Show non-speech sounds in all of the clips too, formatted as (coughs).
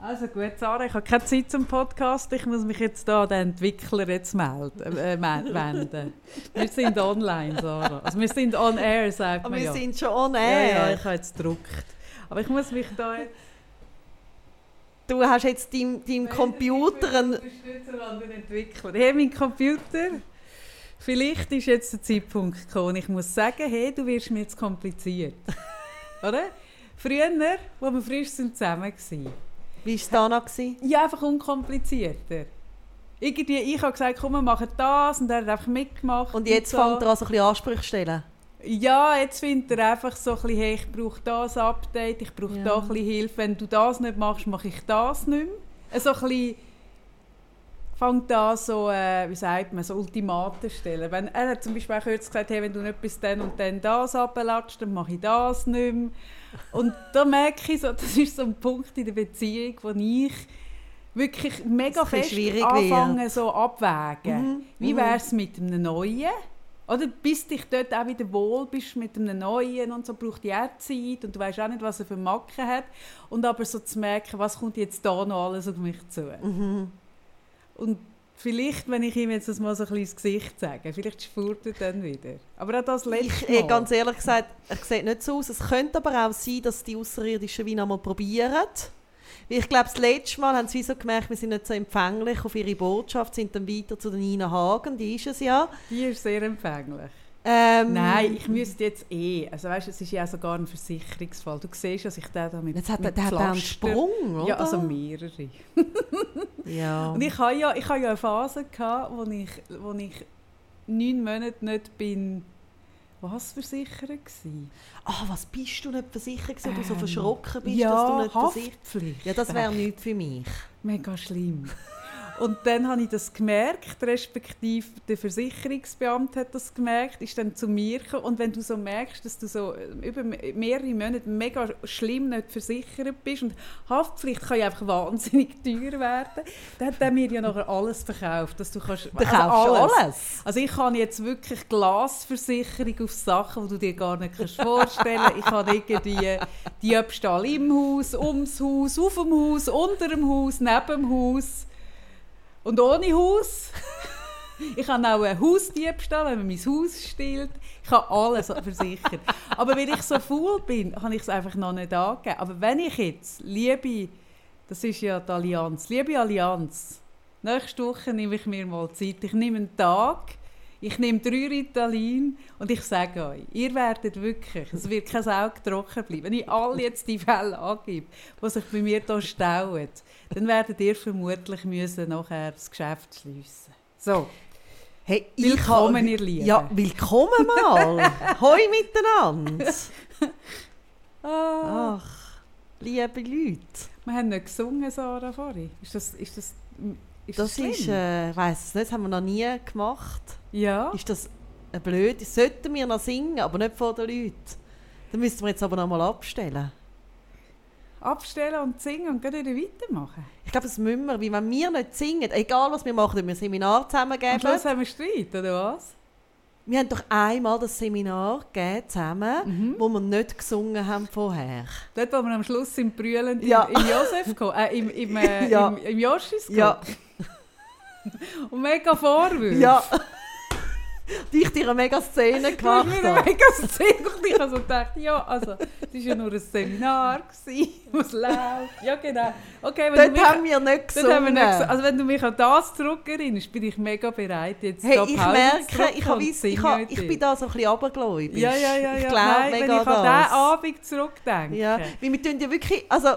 Also gut, Sarah, ich habe keine Zeit zum Podcast. Ich muss mich jetzt da an den Entwickler jetzt melden, äh, (laughs) wenden. Wir sind online, Sarah. Also wir sind on air, sagt Aber man wir ja. sind schon on air. Ja, ja, ich habe jetzt gedruckt. Aber ich muss mich da jetzt... Du hast jetzt deinem, deinem Computer einen... Unterstützer an den Entwickler. Hey, mein Computer... Vielleicht ist jetzt der Zeitpunkt gekommen, ich muss sagen, hey, du wirst mir jetzt kompliziert. (laughs) Oder? Früher, wo wir frisch sind zusammen waren, Wie war es da noch? gewesen? Ja, einfach unkomplizierter. Irgendwie, ich habe gesagt, komm, wir machen das und er hat einfach mitgemacht. Und jetzt so. fängt er an, so ein bisschen Ansprüche zu stellen. Ja, jetzt findet er einfach so ein bisschen, hey, ich brauche das Update, ich brauche Ja. da ein bisschen Hilfe. Wenn du das nicht machst, mache ich das nicht mehr. So ein bisschen fängt an so, äh, wie sagt man, so Ultimaten stellen. Wenn, er hat zum Beispiel auch kürzlich gesagt, hey, wenn du nicht bis dann und dann das ablatschst, dann mache ich das nicht mehr. Und da merke ich so, das ist so ein Punkt in der Beziehung, wo ich wirklich mega fest anfange so abwägen. Mhm, Wie mhm. wäre es mit einem Neuen? Oder bis dich dort auch wieder wohl bist mit einem Neuen und so, braucht ja auch Zeit und du weißt auch nicht, was er für Macken hat. Und aber so zu merken, was kommt jetzt da noch alles auf mich zu. Mhm. Und vielleicht, wenn ich ihm jetzt das mal so ein bisschen ins Gesicht sage, vielleicht spürt er dann wieder. Aber auch das letzte Ich, äh, Mal. ganz ehrlich gesagt, er sieht nicht so aus. Es könnte aber auch sein, dass die Außerirdischen wie noch mal probieren. Ich glaube, das letzte Mal haben sie so gemerkt, wir sind nicht so empfänglich auf ihre Botschaft, sind dann weiter zu der Nina Hagen, die ist es ja. Die ist sehr empfänglich. Ähm, Nein, ich müsste jetzt eh. Also weißt, es ist ja sogar ein Versicherungsfall. Du siehst, dass ich den da mit, Jetzt hat er, mit der hat einen Sprung, oder? Ja, also mehrere. (laughs) ja. Und ich hatte ja, ich hatte ja eine Phase, gehabt, wo ich, wo ich neun Monate nicht bin, was versichert war. Ah, was bist du nicht versichert gewesen, du so Ähm, verschrocken bist, ja, dass du nicht versichert. Ja, das wäre nichts für mich. Mega schlimm. Und dann habe ich das gemerkt, respektive der Versicherungsbeamte hat das gemerkt, ist dann zu mir gekommen. Und wenn du so merkst, dass du so äh, über me- mehrere Monate mega schlimm nicht versichert bist und Haftpflicht kann ja einfach wahnsinnig (laughs) teuer werden, dann hat er mir ja nachher alles verkauft, dass du kannst... Du kaufst alles. Also ich habe jetzt wirklich Glasversicherung auf Sachen, die du dir gar nicht kannst vorstellen kannst. Ich habe irgendwie Diebstahl im Haus, ums Haus, auf dem Haus, unter dem Haus, neben dem Haus und ohne Haus. (laughs) Ich habe auch einen Hausdiebstahl, wenn man mein Haus stiehlt. Ich habe alles versichert. Aber weil ich so faul bin, habe ich es einfach noch nicht angegeben. Aber wenn ich jetzt, liebe, das ist ja die Allianz, liebe Allianz, nächste Woche nehme ich mir mal Zeit. Ich nehme einen Tag, ich nehme drei Ritalin und ich sage euch, ihr werdet wirklich, es wird kein Auge trocken bleiben. Wenn ich alle jetzt die Fälle angebe, die sich bei mir hier stauen, dann werdet ihr vermutlich müssen nachher das Geschäft schliessen. So, Hey, Willkommen, habe- ihr Lieben. Ja, willkommen mal. (laughs) Hoi miteinander. ah, Ach, liebe Leute. wir haben nicht gesungen, Sarah, vorhin. Ist das, ist das, ist das, Das ist, äh, ich weiss es nicht, das haben wir noch nie gemacht. ja. Ist das blöd? Sollten wir noch singen, aber nicht vor den Leuten. Dann müssten wir jetzt aber noch mal abstellen. Abstellen und singen und wieder weitermachen. Ich glaube, das müssen wir, weil wenn wir nicht singen, egal was wir machen, wenn wir ein Seminar Am zusammengeben. Schluss haben wir Streit, oder was? Wir haben doch einmal das Seminar gegeben, zusammen, Mhm. wo wir nicht gesungen haben vorher. Dort, wo wir am Schluss sind brüllend Ja. im, im Josef äh, im, im, äh, (laughs) Ja. im, im Joschis kommen. Ja, (laughs) Und mega Vorwürfe. ja. (laughs) Die ich dir eine mega Szene gemacht habe. mega Szene gemacht. Ich habe so gedacht, ja, also, das war ja nur ein Seminar, (laughs) was läuft. Ja, genau. Okay, wenn Dort haben wir nicht gesungen. nicht. Also wenn du mich an das zurückerinnerst, bin ich mega bereit, jetzt Hey, da ich merke, ich, habe und ich, ich dir. bin da so ein bisschen abergläubisch. Ja, ja, ja. ja. Ich glaube Nein, mega wenn ich an diesen Abend zurückdenke. Ja, weil wir tun ja wirklich, also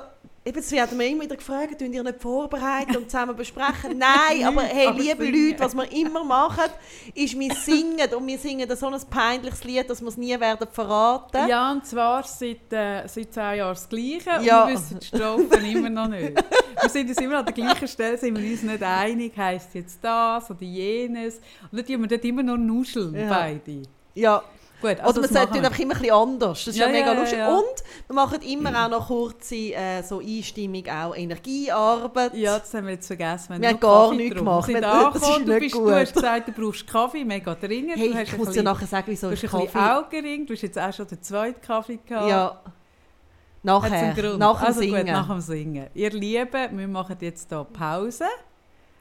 eben, es werden wir immer wieder gefragt, tun ihr nicht vorbereiten und zusammen besprechen? Nein, (laughs) aber hey, aber liebe singen. Leute, was wir immer machen, ist, wir singen und wir singen so ein peinliches Lied, dass wir es nie werden verraten. Ja, und zwar seit, äh, seit 10 Jahren das Gleiche Ja. und wir wissen die Strophen immer noch nicht. Wir sind uns immer an der gleichen Stelle, sind wir uns nicht einig, heisst jetzt das oder jenes. Und dann tun wir dort immer nur nuscheln, Ja. beide. Ja. Gut, Oder also man das sagt wir. einfach immer ein bisschen anders. Das ist ja, Ja, mega lustig. Und wir machen immer auch noch kurze äh, so Einstimmung, auch Energiearbeit. Ja, das haben wir jetzt vergessen. Wir, Wir haben gar Kaffee nichts gemacht. Wir sind (laughs) Das ist angekommen, du, nicht bist, gut. du hast gesagt, du brauchst Kaffee, mega dringend. Hey, du hast ich ein muss ja nachher sagen, wieso Du ich hast ein bisschen Kaffee... Augenring, du hast jetzt auch schon den zweiten Kaffee gehabt. Ja. Nachher, nach dem also Singen. Gut, nach dem Singen. Ihr Lieben, wir machen jetzt hier Pause.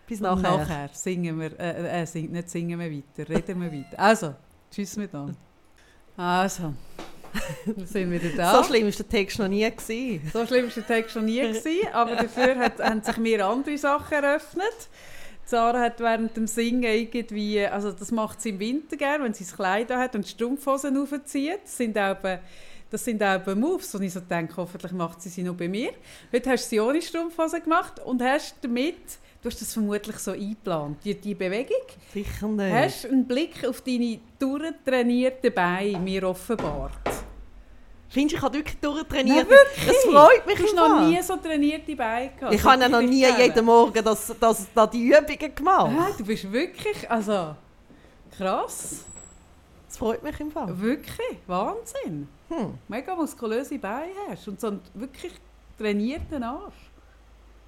Bis Und nachher. nachher singen wir, äh, äh, sing, nicht singen wir weiter, reden wir weiter. Also, tschüss miteinander. Also, (laughs) wir sind wieder da. So schlimm war der Text noch nie. Gewesen. So schlimm war der Text noch nie, gewesen, aber dafür hat, haben sich mir andere Sachen eröffnet. Sarah hat während dem Singen irgendwie, also das macht sie im Winter gerne, wenn sie das Kleid hat und Strumpfhosen aufzieht. Das sind auch, das sind auch Moves, wo ich so denke, hoffentlich macht sie sie noch bei mir. Heute hast du sie ohne Strumpfhosen gemacht und hast damit, du hast das vermutlich so eingeplant, die, die Bewegung, Sicher nicht. hast einen Blick auf deine durchtrainierten Beine mir offenbart. Findest du, ich habe wirklich durchtrainiert? Nein, wirklich? Das freut mich Du hast noch nie so trainierte Beine gehabt. Ich habe ja noch nie nicht jeden Morgen das, das, da die Übungen gemacht. Ah, du bist wirklich, also krass, Das freut mich im Fall. wirklich Wahnsinn. Hm. Mega muskulöse Beine hast und so einen wirklich trainierten Arsch.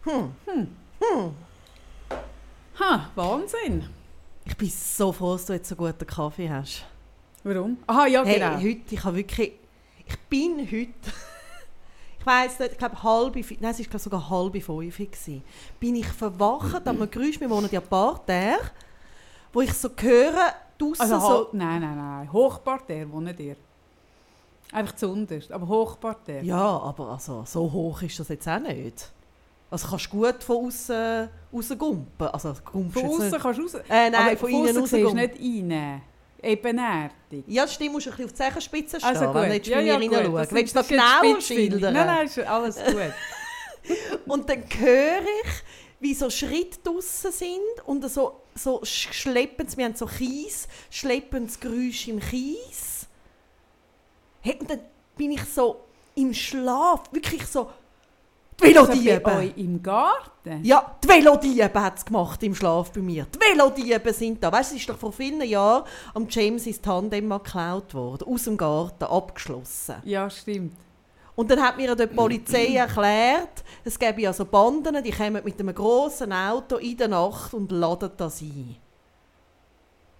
Hm. Hm. Ha, Wahnsinn. Ich bin so froh, dass du jetzt so guten Kaffee hast. Warum? Aha, ja Hey, genau. heute, ich habe wirklich... Ich bin heute... (laughs) ich weiß nicht, ich glaube halb... Nein, es war sogar halb fünf. gewesen. Bin ich verwacht an einem Geräusch, wir wohnen ja Parterre, wo ich so höre, draussen also so... nein, nein, nein. Hochparterre wohnt ihr. Einfach zu unterst, aber Hochparterre. Ja, aber also, so hoch ist das jetzt auch nicht. Also kannst du gut von außen rausgumpen. Also Von außen kannst du raus. Äh, nein, aber von innen siehst du nicht rein. Ebenerdig. Ja, das stimmt, musst du ein bisschen auf die Zechenspitze stehen, Also gut. wenn du jetzt ja, ja. Das Willst du das Spitzfindig. schildern? Nein, nein, ist alles gut. (laughs) Und dann höre ich, wie so Schritte draussen sind und so, so schleppendes, wir haben so Kies, schleppendes Geräusch im Kies. Hey, und dann bin ich so im Schlaf, wirklich so, die Also Velodiebe. euch im Garten? Ja, die Velodiebe hat es gemacht im Schlaf bei mir. Die Velodiebe sind da. Weißt du, es ist doch vor vielen Jahren am James ins Tandem mal geklaut worden, aus dem Garten, abgeschlossen. Ja, stimmt. Und dann hat mir die Polizei (clears throat) erklärt, es gäbe ja so Banden, die kommen mit einem grossen Auto in der Nacht und laden das ein.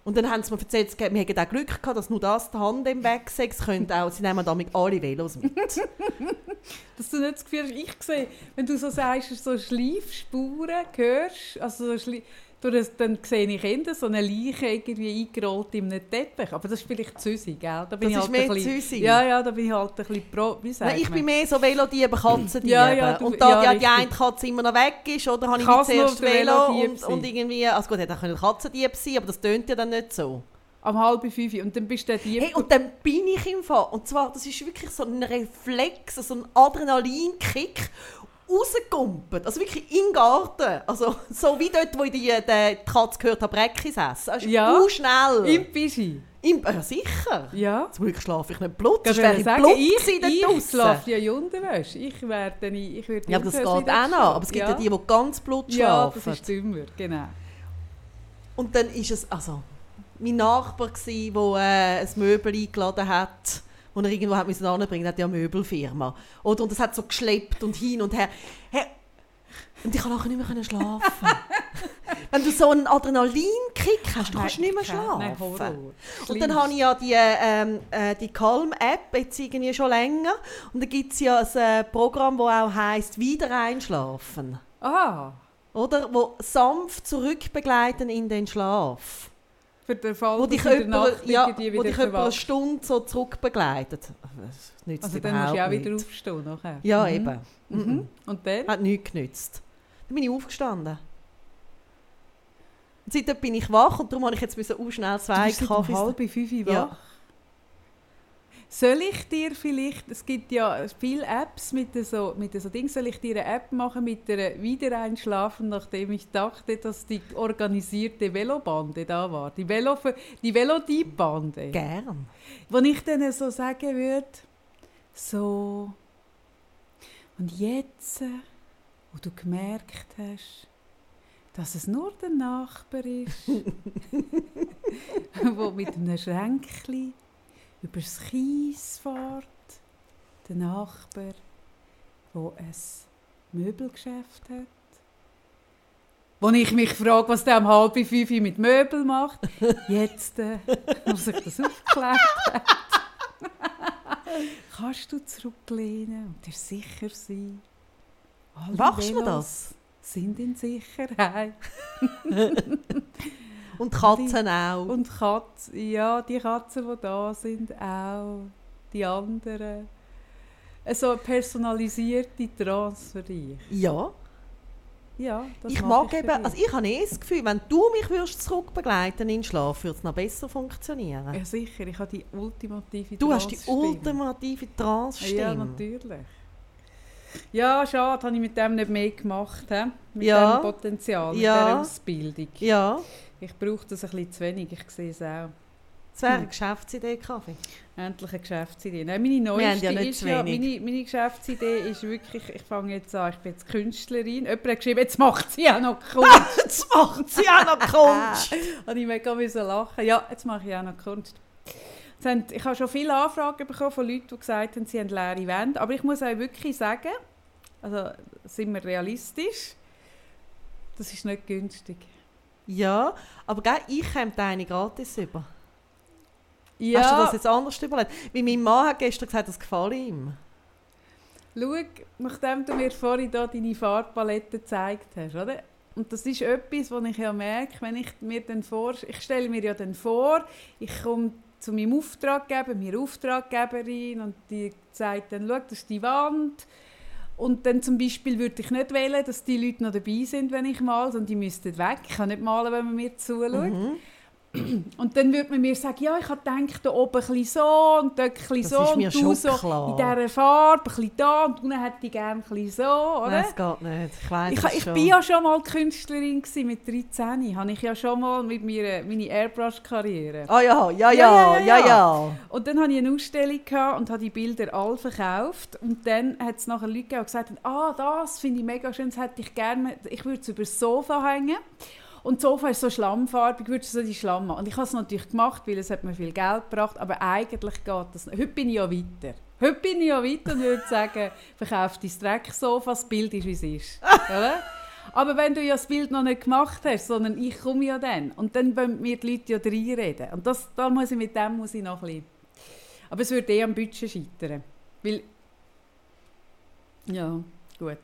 Und dann haben sie mir erzählt, wir hätten auch Glück gehabt, dass nur das Tandem weg sei. Es könnte auch, sie nehmen damit alle Velos mit. (laughs) Dass du nicht das Gefühl hast, ich sehe, wenn du so sagst, so Schleifspuren hörst, also so durch das, dann sehe ich eher so eine Leiche irgendwie eingerollt in einem Teppich. Aber das ist vielleicht Züsi, gell? Da bin Das ich ist halt mehr ein bisschen, Züsi. Ja, ja, da bin ich halt ein bisschen pro... Wie sagt Nein, ich man? bin mehr so Velodiebe, Katzendiebe. Ja, ja, du- und da ja, ja, die richtig. eine Katze immer noch weg ist, oder habe ich zuerst Velo und, und irgendwie... Also gut, hätte auch können Katzendieb sein aber das tönt ja dann nicht so. Am halb fünf und dann bist du der Dieb... Hey, und dann bin ich im Fall. Und zwar, das ist wirklich so ein Reflex, so ein Adrenalinkick rausgekumpelt. Also wirklich im Garten. Also (laughs) so wie dort, wo ich die, die, die Katze gehört habe, Breckis essen. Also Ja. ja. schnell. Im Pischi. Im, ja, sicher. Ja. Zum Glück schlafe ich nicht Blut. Ich Sonst wäre ich sagen, Blut ich, ich draussen. schlafe ja in Unterwäsche. Ich werde nicht... Ich würde Ja, aber das geht auch noch. Aber es gibt ja, ja die, die ganz Blut Ja, schlafen. das ist dümmer, genau. Und dann ist es, also, mein Nachbar gsi, der äh, ein Möbel eingeladen hat, wo er irgendwo hat müssen anbringen, hat ja eine Möbelfirma. Oder, und das hat so geschleppt und hin und her. Hey, und ich konnte nachher nicht mehr können schlafen. (laughs) Wenn du so einen Adrenalinkick hast, du kannst nicht mehr schlafen. Nein. Und dann habe ich ja die, ähm, äh, die Calm-App jetzt irgendwie schon länger. Und da gibt es ja ein äh, Programm, das auch heisst «Wieder einschlafen». Ah, Oder? Wo sanft zurückbegleiten in den Schlaf. Für den Fall, Wo dich jemand, ja, wo dich eine. Stunde so zurückbegleitet. Also dann musst du ja auch wieder nichts. aufstehen nachher. Ja, Mhm. eben. Mhm. Mhm. Und dann? Hat nichts genützt. Dann bin ich aufgestanden. Seitdem bin ich wach und darum musste ich jetzt auch schnell zwei du bist halb fünf Uhr Ja. Soll ich dir vielleicht, es gibt ja viele Apps mit so, mit so Dingen, soll ich dir eine App machen mit der Wiedereinschlafen, nachdem ich dachte, dass die organisierte Velobande da war, die Velo, die Velodieb-Bande. Gern. Wo ich dann so sagen würde, so, und jetzt, wo du gemerkt hast, dass es nur der Nachbar ist, (laughs) (laughs) der mit einem Schränkchen übers Kies fährt, der Nachbar, der ein Möbelgeschäft hat, wo ich mich frage, was der um halb fünf mit Möbel macht. (laughs) Jetzt äh, muss ich das aufgeklärt (laughs) kannst du zurücklehnen und dir sicher sein. Alle Machst du das? Sind in Sicherheit. (laughs) Und Katzen auch. Und Katzen, ja, die Katzen, die da sind, auch. Die anderen. So eine personalisierte Trance für dich. ja. Ja, das ich mag für eben, also ich habe eh das Gefühl, wenn du mich würdest zurückbegleiten in den Schlaf, würde es noch besser funktionieren. Ja, sicher. Ich habe die ultimative du hast die ultimative Trance-Stimme. Ja, natürlich. Ja, schade, habe ich mit dem nicht mehr gemacht. He? Mit Ja. dem Potenzial, mit Ja. dieser Ausbildung. Ja, Ich brauche das ein bisschen zu wenig, ich sehe es auch. das wäre Hm. eine Geschäftsidee, Kaffee. Endlich eine Geschäftsidee. Nein, meine neueste ja ist ja, meine, meine Geschäftsidee ist wirklich, ich fange jetzt an, ich bin jetzt Künstlerin. Jemand hat geschrieben, jetzt macht sie auch noch Kunst. (laughs) Jetzt macht sie auch noch Kunst. habe ich mega müssen lachen. Ja, jetzt mache ich auch noch Kunst. Haben, ich habe schon viele Anfragen bekommen von Leuten, die gesagt haben, sie haben leere Wände. Aber ich muss euch wirklich sagen, also sind wir realistisch, das ist nicht günstig. Ja, aber gell, ich komme deine gratis über. Ja, Hast du das jetzt anders überlegt? Weil mein Mann hat gestern gesagt, das gefällt ihm. schau, nachdem du mir vorhin da deine Farbpalette gezeigt hast, oder? Und das ist etwas, was ich ja merke, wenn ich mir dann vor, ich stelle mir ja dann vor, ich komme zu meinem Auftraggeber, meine Auftraggeberin und die sagt dann, schau, das ist die Wand. Und dann zum Beispiel würde ich nicht wählen, dass die Leute noch dabei sind, wenn ich male, sondern die müssten weg. Ich kann nicht malen, wenn man mir zuschaut. Mhm. Und dann würde man mir sagen, ja, ich habe gedacht, da oben ein so und dort ein Das so mir und du so klar. in dieser Farbe, ein bisschen da und unten hätte ich gerne ein so, oder? Nein, es geht nicht. Ich weiss Ich, ich schon. bin ja schon mal Künstlerin gewesen, mit 13. Habe ich ja schon mal mit meiner meine Airbrush-Karriere. Ah ja, ja, ja, Ja, ja, ja, ja, ja. Und dann hatte ich eine Ausstellung gehabt und habe die Bilder alle verkauft. Und dann hat es nachher Leute gegeben, die gesagt haben, ah, das finde ich mega schön, das hätte ich gerne, ich würde es über das Sofa hängen. Und das Sofa ist so schlammfarbig, würdest du so die Schlamm machen. Und ich habe es natürlich gemacht, weil es hat mir viel Geld gebracht, aber eigentlich geht das nicht. Heute bin ich ja weiter. Heute bin ich ja weiter und würde sagen, (laughs) verkauf dein Drecksofa, das Bild ist, wie es ist. Aber wenn du ja das Bild noch nicht gemacht hast, sondern ich komme ja dann. Und dann wollen mir die Leute ja reinreden. Und das, da muss ich mit dem muss ich noch ein bisschen... Aber es würde eh am Budget scheitern. Weil... Ja, gut.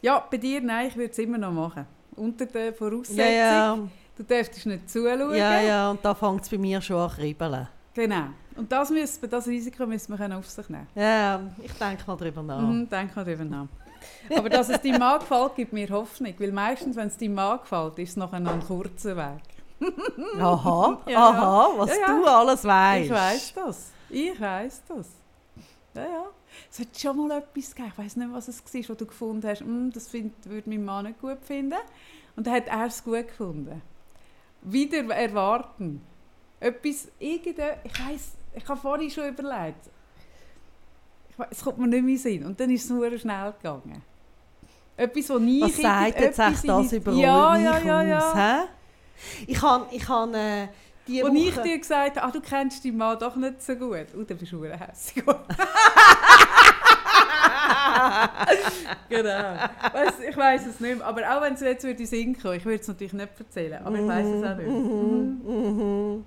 Ja, bei dir, nein, ich würde es immer noch machen. Unter der Voraussetzung, Ja, ja, du dürftest nicht zuschauen. ja, ja, und da fängt es bei mir schon an kribbeln. Genau. Und das, müssen, das Risiko müssen wir auf sich nehmen Ja, ich denke mal drüber nach. Mhm, denk mal drüber nach. Aber dass es deinem Mann gefällt, gibt mir Hoffnung. Weil meistens, wenn es deinem Mann gefällt, ist es noch ein kurzer Weg. (laughs) Aha, ja. aha, was Ja, ja. du alles weißt. Ich weiß das. Ich weiß das. Ja, ja. Es hat schon mal etwas gegeben. Ich weiß nicht, was es war, wo du gefunden hast, «Hm, das find, würde mein Mann nicht gut finden. Und dann hat er es gut gefunden. Wieder erwarten. Etwas, irgendein, ich weiß, ich habe vorhin schon überlegt. Ich weiss, es kommt mir nicht mehr in den Sinn. Und dann ist es nur schnell gegangen. Etwas, wo ich... Was sagt jetzt echt das über ja, ja, ja, ja. hä? Ich habe ich han, äh, die Und ich Woche... dir gesagt habe, ah, du kennst deinen Mann doch nicht so gut. Und dann bist du hässlich. (laughs) (laughs) genau. Weiss, ich weiß es nicht mehr. Aber auch wenn es jetzt würde Sinn kommen, ich würde es natürlich nicht erzählen. Aber ich weiß es auch nicht. Mhm.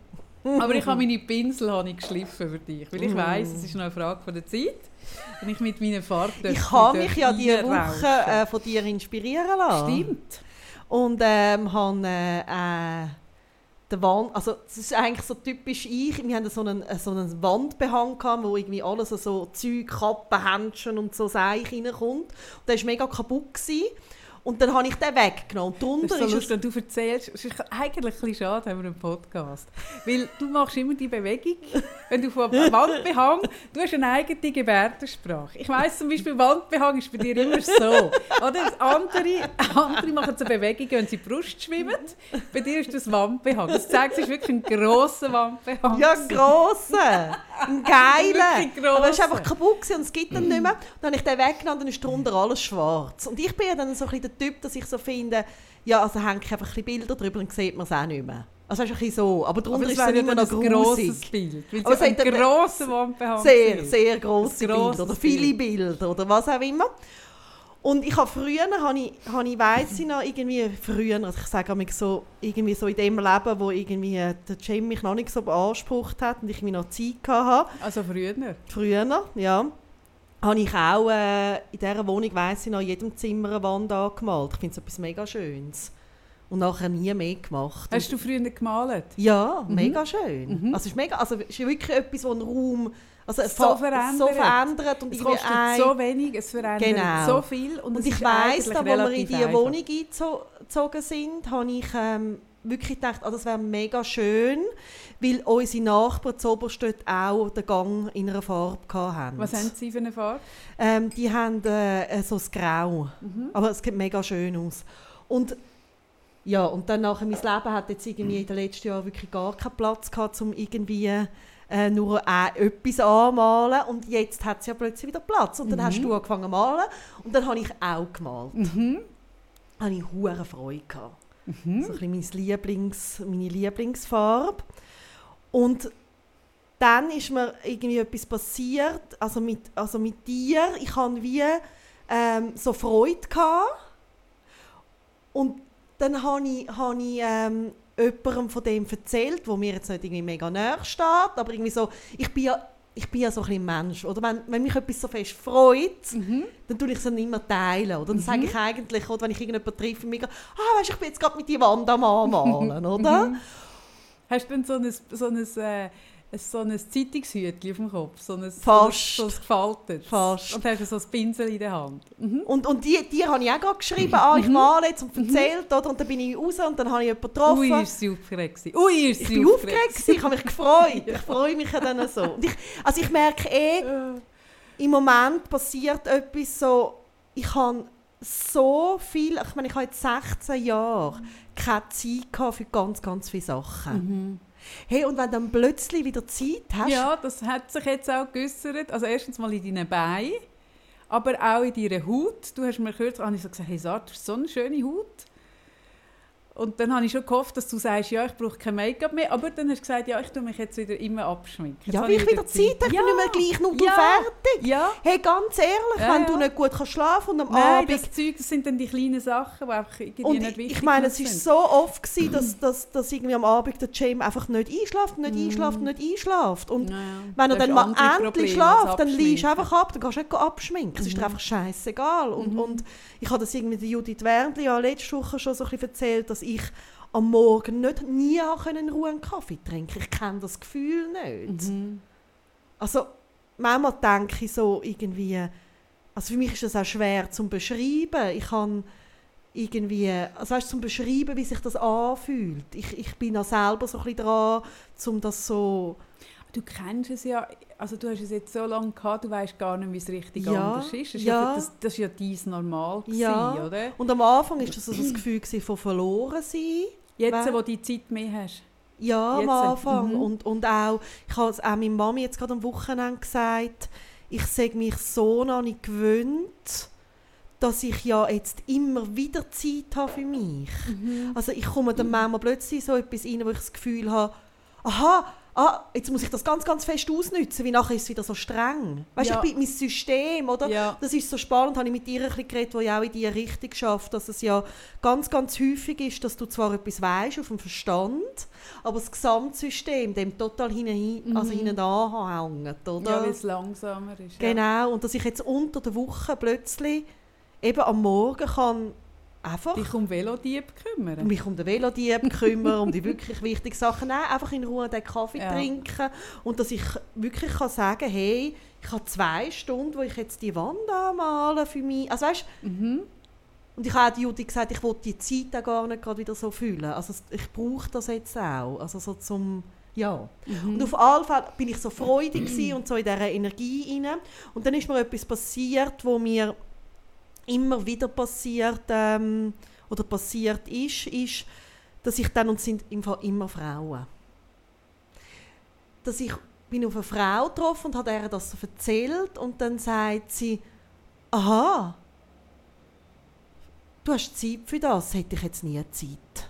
Aber ich habe meine Pinsel habe ich geschliffen für dich. Weil ich Mhm. weiss, es ist noch eine Frage von der Zeit. Und ich mit meinen Farben Ich habe mich ja diese Woche äh, äh, von dir inspirieren lassen. Stimmt. Und ähm, habe äh, äh, der Wand, also das ist eigentlich so typisch ich, wir hatten so einen, äh, so einen Wandbehang, gehabt, wo irgendwie alles so Zeug, Kappen, Händchen und so Seich reinkommt. Und der war mega kaputt. Gewesen. Und dann habe ich den weggenommen. Und Das drunter ist so ist lustig, du erzählst, es ist eigentlich ein bisschen schade, haben wir einen Podcast. Weil du machst immer die Bewegung, (laughs) wenn du von Wandbehang, du hast eine eigene Gebärdensprache. Ich weiss zum Beispiel, Wandbehang ist bei dir immer so. Oder andere, andere machen so Bewegungen, wenn sie Brust schwimmen. Bei dir ist das Wandbehang. Das zeigt, es ist wirklich ein grosser Wandbehang. Ja, grosse. (laughs) Ein geiler. Aber er ist einfach kaputt gewesen und es gibt ihn nicht mehr. Dann habe ich den weggenommen, dann ist drunter alles schwarz. Und ich bin ja dann so ein bisschen der Typ, dass ich so finde, ja, also hänge ich einfach ein bisschen Bilder drüber, dann sieht man es auch nicht mehr. Also es ist ein bisschen so. Aber drunter Aber ist es es dann immer dann noch ein grosses. Bild. Weil es es ein grosser Wandbehang Sehr, sehr grosse Bilder oder viele Bild. Bilder oder was auch immer. Und ich habe früher, habe ich, habe ich weiss ich noch, irgendwie früher, also ich sage mich so, irgendwie so in dem Leben, wo irgendwie der Jim mich noch nicht so beansprucht hat und ich mir noch Zeit hatte. Also früher? Früher, ja. Habe ich auch äh, in dieser Wohnung, weiss ich noch, in jedem Zimmer eine Wand angemalt. Ich finde es etwas mega Schönes. Und nachher nie mehr gemacht. Hast du früher gemalt? Ja, mhm. mega schön. Mhm. Also es ist mega, also es ist wirklich etwas, wo einen Raum also so, verändert. so verändert. Und es kostet ein... so wenig, es verändert genau. so viel. Und, und ich weiss, da, wo wir in diese Wohnung eingezogen sind, habe ich ähm, wirklich gedacht, oh, das wäre mega schön, weil unsere Nachbarn zu Oberstedt auch den Gang in einer Farbe hatten. Was haben sie für eine Farbe? Ähm, die haben äh, so das Grau, mhm. aber es sieht mega schön aus. Und ja, und dann nachher, mein Leben hat jetzt irgendwie in den letzten Jahren wirklich gar keinen Platz gehabt, um irgendwie äh, nur äh, etwas anmalen und jetzt hat es ja plötzlich wieder Platz und dann mhm. hast du angefangen zu malen und dann habe ich auch gemalt. Mhm. Da hatte ich hohe Freude. Gehabt. Mhm. So ein bisschen Lieblings, meine Lieblingsfarbe. Und dann ist mir irgendwie etwas passiert, also mit, also mit dir. Ich hatte wie ähm, so Freude. Gehabt. Und dann habe ich, habe ich ähm, jemandem von dem erzählt, wo mir jetzt nicht irgendwie mega näher steht, aber irgendwie so, ich bin ja, ich bin ja so ein Mensch, oder? Wenn, wenn mich etwas so fest freut, mhm. dann tue ich es dann immer teilen, oder? Dann mhm. sage ich eigentlich, oder wenn ich irgendjemanden treffe, mega, ah, weißt, ich bin jetzt gerade mit die Wand am Anmalen, (laughs) oder? Mhm. Hast du denn so ein, so ein äh, so ein Zeitungshütchen auf dem Kopf, so ein, Fast. So, so gefaltet. Fast. Und hast so ein Pinsel in der Hand. Mhm. Und, und die, die habe ich auch gerade geschrieben, ah, ich mhm. male jetzt und mhm. erzählt, oder? und dann bin ich raus und dann habe ich jemanden getroffen. Ui, ist sie aufgeregt Ui, ist sie ich bin aufgeregt ich habe mich gefreut. ja. (laughs) Ich freue mich ja dann so. Und ich, also ich merke eh, im Moment passiert etwas so, ich habe so viel, ich meine, ich habe jetzt 16 Jahre keine Zeit für ganz, ganz viele Sachen. Hey, und wenn du dann plötzlich wieder Zeit hast... Ja, das hat sich jetzt auch geäussert. Also erstens mal in deinen Beinen, aber auch in deiner Haut. Du hast mir gehört, habe ich so gesagt, hey Sarah, du hast so eine schöne Haut. Und dann habe ich schon gehofft, dass du sagst, ja, ich brauche kein Make-up mehr. Aber dann hast du gesagt, ja, ich tue mich jetzt wieder immer abschminken. Jetzt ja, wie ich wieder Zeit habe, ich ja. bin nicht mehr gleich noch ja. fertig. Ja. Hey, ganz ehrlich, ja, wenn du nicht gut kannst schlafen und am Nein, Abend... das Zeug, das sind dann die kleinen Sachen, die einfach irgendwie und nicht wichtig ich meine, es war so oft, gewesen, dass, dass, dass irgendwie am Abend der James einfach nicht einschläft, nicht mm. einschläft, nicht einschläft. Und naja. wenn er dann mal endlich schläft, dann liegst du einfach ab, dann kannst du nicht abschminken. Es ist dir mhm. einfach scheißegal. Und, mhm. und ich habe das irgendwie der Judith Wernli ja letzte Woche schon so ein bisschen erzählt, dass ich am Morgen nicht, nie in Ruhe einen Kaffee trinken Ich kenne das Gefühl nicht. Mhm. Also, manchmal denke ich so irgendwie, also für mich ist das auch schwer zu beschreiben. Ich kann irgendwie, also weißt, zum beschreiben, wie sich das anfühlt. Ich, ich bin auch selber so ein bisschen dran, um das so... Du kennst es ja, also du hast es jetzt so lange gehabt, du weißt gar nicht, wie es richtig ja, anders ist. Das, ja. das, das ist ja dein Normal, gewesen, ja. oder? Und am Anfang war das so das Gefühl von verloren sein. Jetzt, wo du die Zeit mehr hast? Ja, jetzt. am Anfang. Mhm. Und, und auch, ich habe es auch meiner Mami jetzt gerade am Wochenende gesagt, ich sage mich so noch nicht gewöhnt, dass ich ja jetzt immer wieder Zeit habe für mich. Mhm. Also ich komme dann manchmal plötzlich so etwas rein, wo ich das Gefühl habe, aha, ah, jetzt muss ich das ganz, ganz fest ausnutzen, wie nachher ist es wieder so streng. Weißt du, ja. mein System, oder? Ja. Das ist so spannend, habe ich mit dir ein bisschen geredet, wo ich auch in diese Richtung schafft, dass es ja ganz, ganz häufig ist, dass du zwar etwas weißt auf dem Verstand, aber das Gesamtsystem dem total hinein, mhm. also hinten anhängt, oder? Ja, weil es langsamer ist. Genau, ja. und dass ich jetzt unter der Woche plötzlich eben am Morgen kann einfach... Dich um Velodieb kümmern. Mich um den Velodieb kümmern, um die wirklich wichtigen Sachen. Nein, einfach in Ruhe den Kaffee ja. trinken und dass ich wirklich kann sagen hey, ich habe zwei Stunden, wo ich jetzt die Wand anmale für mich. Also weißt, mhm. Und ich habe Judy gesagt, ich wollte die Zeit auch gar nicht gerade wieder so fühlen. Also ich brauche das jetzt auch. Also so zum... Ja. Mhm. Und auf alle Fälle bin ich so freudig und so in dieser Energie rein. Und dann ist mir etwas passiert, wo mir immer wieder passiert ähm, oder passiert ist, ist, dass ich dann, und sind im Fall immer Frauen, dass ich bin auf eine Frau getroffen und hat ihr das so erzählt und dann sagt sie, aha, du hast Zeit für das, hätte ich jetzt nie Zeit.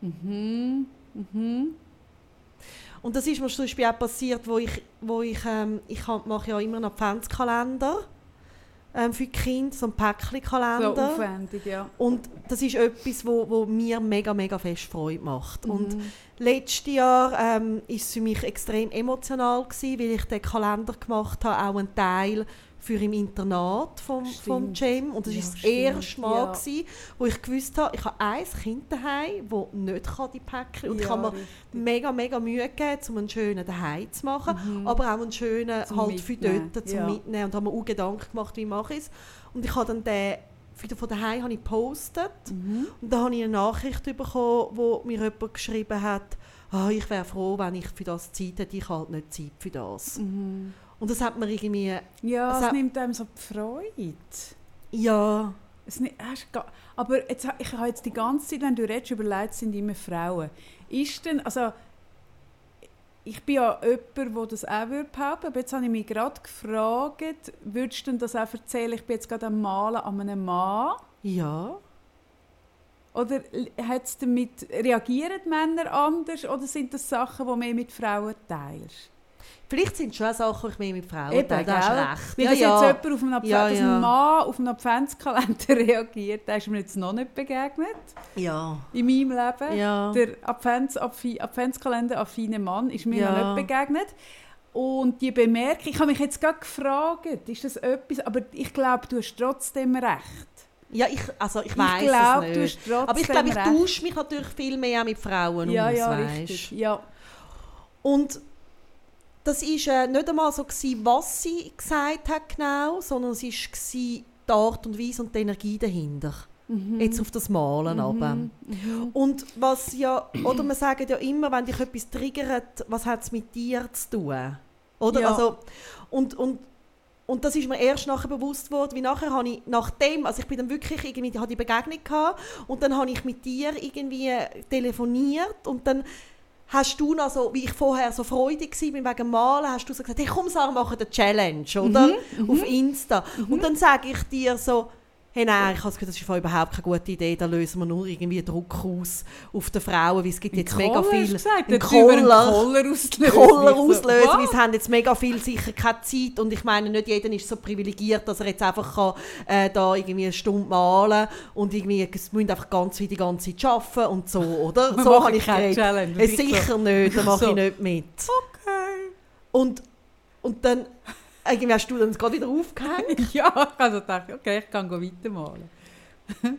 Mhm, mhm. Und das ist mir zum Beispiel auch passiert, wo ich, wo ich, ähm, ich mache ja immer einen Adventskalender ähm, für die Kinder, so ein Päckchenkalender. So aufwendig, ja. Und das ist etwas, wo, wo mir mega, mega fest Freude macht. Mhm. Und letztes Jahr ähm, es für mich extrem emotional gewesen, weil ich den Kalender gemacht habe, auch ein Teil für im Internat vom, vom Stimmt. Cem. Und das Ja, ist das erste Mal, Ja. gewesen, wo ich gewusst habe, ich habe ein Kind daheim, das nicht kann, die Päckchen Und ich Ja, habe mir richtig. mega, mega Mühe gegeben, um einen schönen daheim zu machen, Mhm. aber auch einen schönen Zum halt für dort zum ja. Mitnehmen. Und habe mir auch Gedanken gemacht, wie mache ich es. Und ich habe dann den den von daheim habe ich gepostet. Mhm. Und da habe ich eine Nachricht bekommen, wo mir jemand geschrieben hat, ah, ich wäre froh, wenn ich für das Zeit hätte. Ich habe halt nicht Zeit für das. Mhm. Und das hat mir irgendwie, Ja, Es es hat- nimmt einem so die Freude. ja, Es ni- hast aber jetzt, ich habe jetzt die ganze Zeit, wenn du redest, überlegt, sind immer Frauen. Ist denn, also ich bin ja jemand, der das auch würde behaupten aber jetzt habe ich mich gerade gefragt, würdest du das auch erzählen, ich bin jetzt gerade am Malen an einem Mann, ja. oder hat's damit, reagieren die Männer anders, oder sind das Sachen, die mehr mit Frauen teilst? Vielleicht sind es schon Sachen, ich mehr mit Frauen Eben. Da hast recht. Weil Ja, das ja. jetzt jemand auf einen, Adve Ja, ja. ein Mann auf einen Adventskalender (laughs) reagiert, der ist mir jetzt noch nicht begegnet ja. in meinem Leben. Ja. Der Advents Advi- Adventskalender affine Mann ist mir Ja. noch nicht begegnet. Und die Bemerkung, ich habe mich jetzt gerade gefragt, ist das etwas, aber ich glaube, du hast trotzdem recht. ja, ich, also ich Ich weiß glaube, es du nicht. hast trotzdem Aber ich glaube, ich tausche mich natürlich viel mehr mit Frauen Ja, aus, ja, weisst. richtig. Ja. Und das war äh, nicht einmal so, gewesen, was sie gesagt hat genau, sondern es war die Art und Weise und die Energie dahinter. Mhm. Jetzt auf das Malen aber. Mhm. Mhm. Und was ja, oder man sagt ja immer, wenn dich etwas triggert, was hat es mit dir zu tun? Oder? Ja. Also, und, und, und das ist mir erst nachher bewusst worden, wie nachher habe ich, nachdem, also ich bin dann wirklich irgendwie, hatte die Begegnung gehabt und dann habe ich mit dir irgendwie telefoniert und dann hast du noch so, wie ich vorher so freudig war wegen Malen, hast du so gesagt, hey komm Sarah, machen eine Challenge, oder? Auf Insta. Und dann sage ich dir so, hey nein, ich habe das Gefühl, das ist überhaupt keine gute Idee, da lösen wir nur irgendwie Druck aus auf die Frauen, weil es gibt jetzt mega viel... gesagt, einen Koller. Koller auslösen. Koller auslösen, weil sie haben jetzt mega viel sicher keine Zeit und ich meine, nicht jeder ist so privilegiert, dass er jetzt einfach kann, äh, da irgendwie eine Stunde malen und irgendwie, es müssen einfach ganz viel die ganze Zeit arbeiten und so, oder? (laughs) So habe ich keine geredet. Challenge. Äh, so, sicher nicht, da mache (laughs) so. ich nicht mit. Okay. Und, und dann irgendwie hast du dann gerade wieder aufgehängt. (laughs) Ja, ich habe so gedacht, okay, ich kann weitermalen. (laughs)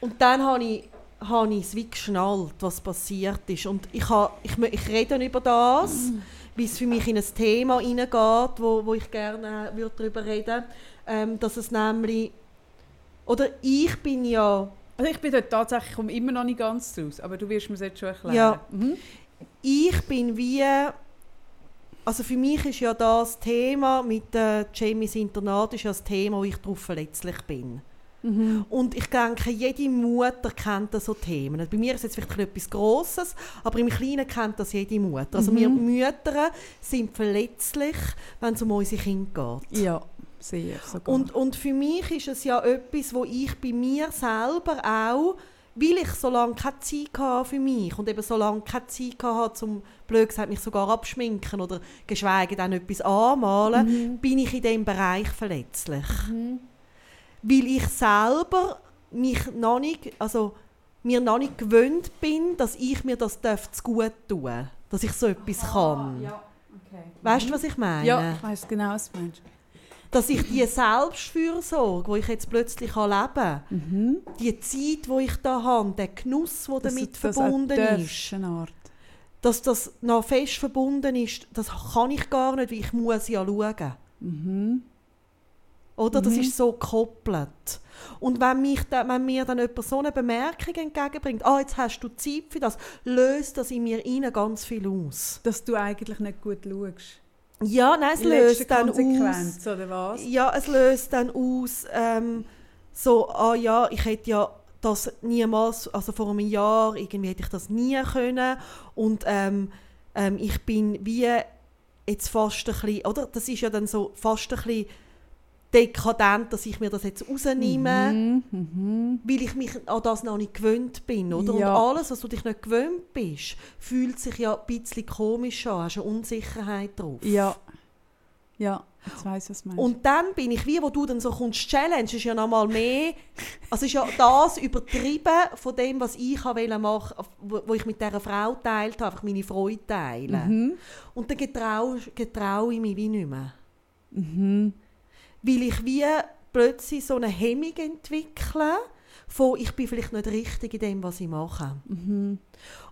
Und dann habe ich, habe ich es wie geschnallt, was passiert ist. Und ich, habe, ich, ich rede über das, wie es für mich in ein Thema hineingeht, wo, wo ich gerne äh, würde darüber reden ähm, dass es nämlich... Oder ich bin ja... Also ich bin dort tatsächlich, ich komme immer noch nicht ganz raus, aber du wirst mir es jetzt schon erklären. Ja. Mhm. Ich bin wie... Also für mich ist ja das Thema mit äh, Jamies Internat ist ja das Thema, wo ich darauf verletzlich bin. Mhm. Und ich denke, jede Mutter kennt so Themen. Bei mir ist es jetzt vielleicht etwas Grosses, aber im Kleinen kennt das jede Mutter. Also Mhm. wir Mütter sind verletzlich, wenn es um unsere Kinder geht. Ja, sehr sogar. Und, und für mich ist es ja etwas, wo ich bei mir selber auch, weil ich so lange keine Zeit hatte für mich und eben so lange keine Zeit hatte, um blöd gesagt, mich sogar abschminken oder geschweige denn etwas anmalen, Mhm. bin ich in diesem Bereich verletzlich Mhm. weil ich selber mich noch nicht, also mir noch nicht gewöhnt bin, dass ich mir das zu gut tun, dass ich so etwas kann. Ja, okay. Weißt du, was ich meine? Ja, ich weiss genau, was du meinst. Dass ich die Selbstfürsorge, die ich jetzt plötzlich leben kann, Mhm. die Zeit, die ich da habe, der Genuss, der damit das verbunden ist, Art. dass das noch fest verbunden ist, das kann ich gar nicht, weil ich muss ja schauen. Mhm. Oder? Das Mhm. ist so gekoppelt. Und wenn, mich da, wenn mir dann jemand so eine Bemerkung entgegenbringt, ah, jetzt hast du Zeit für das, löst das in mir innen ganz viel aus. Dass du eigentlich nicht gut schaust. Ja, nein, es In löst dann aus. Oder was? Ja, es löst dann aus, ähm, so, ah ja, ich hätte ja das niemals, also vor einem Jahr, irgendwie hätte ich das nie können. Und ähm, ähm, ich bin wie jetzt fast ein bisschen, oder? Das ist ja dann so fast ein bisschen dekadent, dass ich mir das jetzt rausnehme. Mhm. Mhm. weil ich mich an das noch nicht gewöhnt bin, oder? Ja. Und alles, was du dich nicht gewöhnt bist, fühlt sich ja ein bisschen komisch an, hast eine Unsicherheit drauf. Ja. Ja, jetzt weiss was meinst. Und dann bin ich, wie wo du dann so kommst, Challenge ist ja nochmal mehr, also ist ja das übertrieben von dem, was ich wollte machen, wo, wo ich mit dieser Frau teilt habe, einfach meine Freude teilen. Mhm. Und dann getraue getrau ich mich wie nicht mehr. Mhm. Weil ich wie plötzlich so eine Hemmung entwickle, von ich bin vielleicht nicht richtig in dem, was ich mache. Mhm.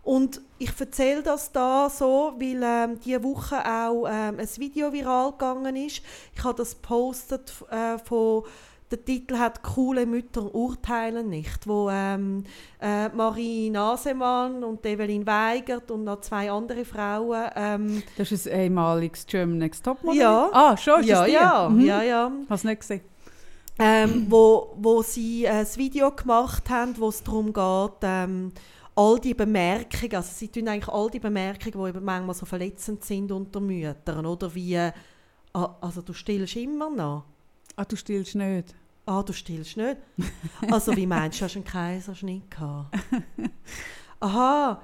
Und ich erzähle das da so, weil ähm, diese Woche auch ähm, ein Video viral gegangen ist. Ich habe das gepostet äh, von der Titel hat «Coole Mütter urteilen nicht», wo ähm, äh, Marie Nasemann und Evelyn Weigert und noch zwei andere Frauen ähm, Das ist ein ehemaliges German Next Topmodel? Ja. Ah, schon, ja, ja, Mhm. ja, ja, Hast du nicht gesehen? ähm, wo, wo sie ein Video gemacht haben, wo es darum geht, ähm, all die Bemerkungen, also sie tun eigentlich all die Bemerkungen, die manchmal so verletzend sind unter Müttern, oder wie, ah, also du stillst immer noch. Ah, du stillst nicht. Ah, du stillst nicht? Also wie meinst du, hast du einen Kaiserschnitt gehabt? (laughs) Aha.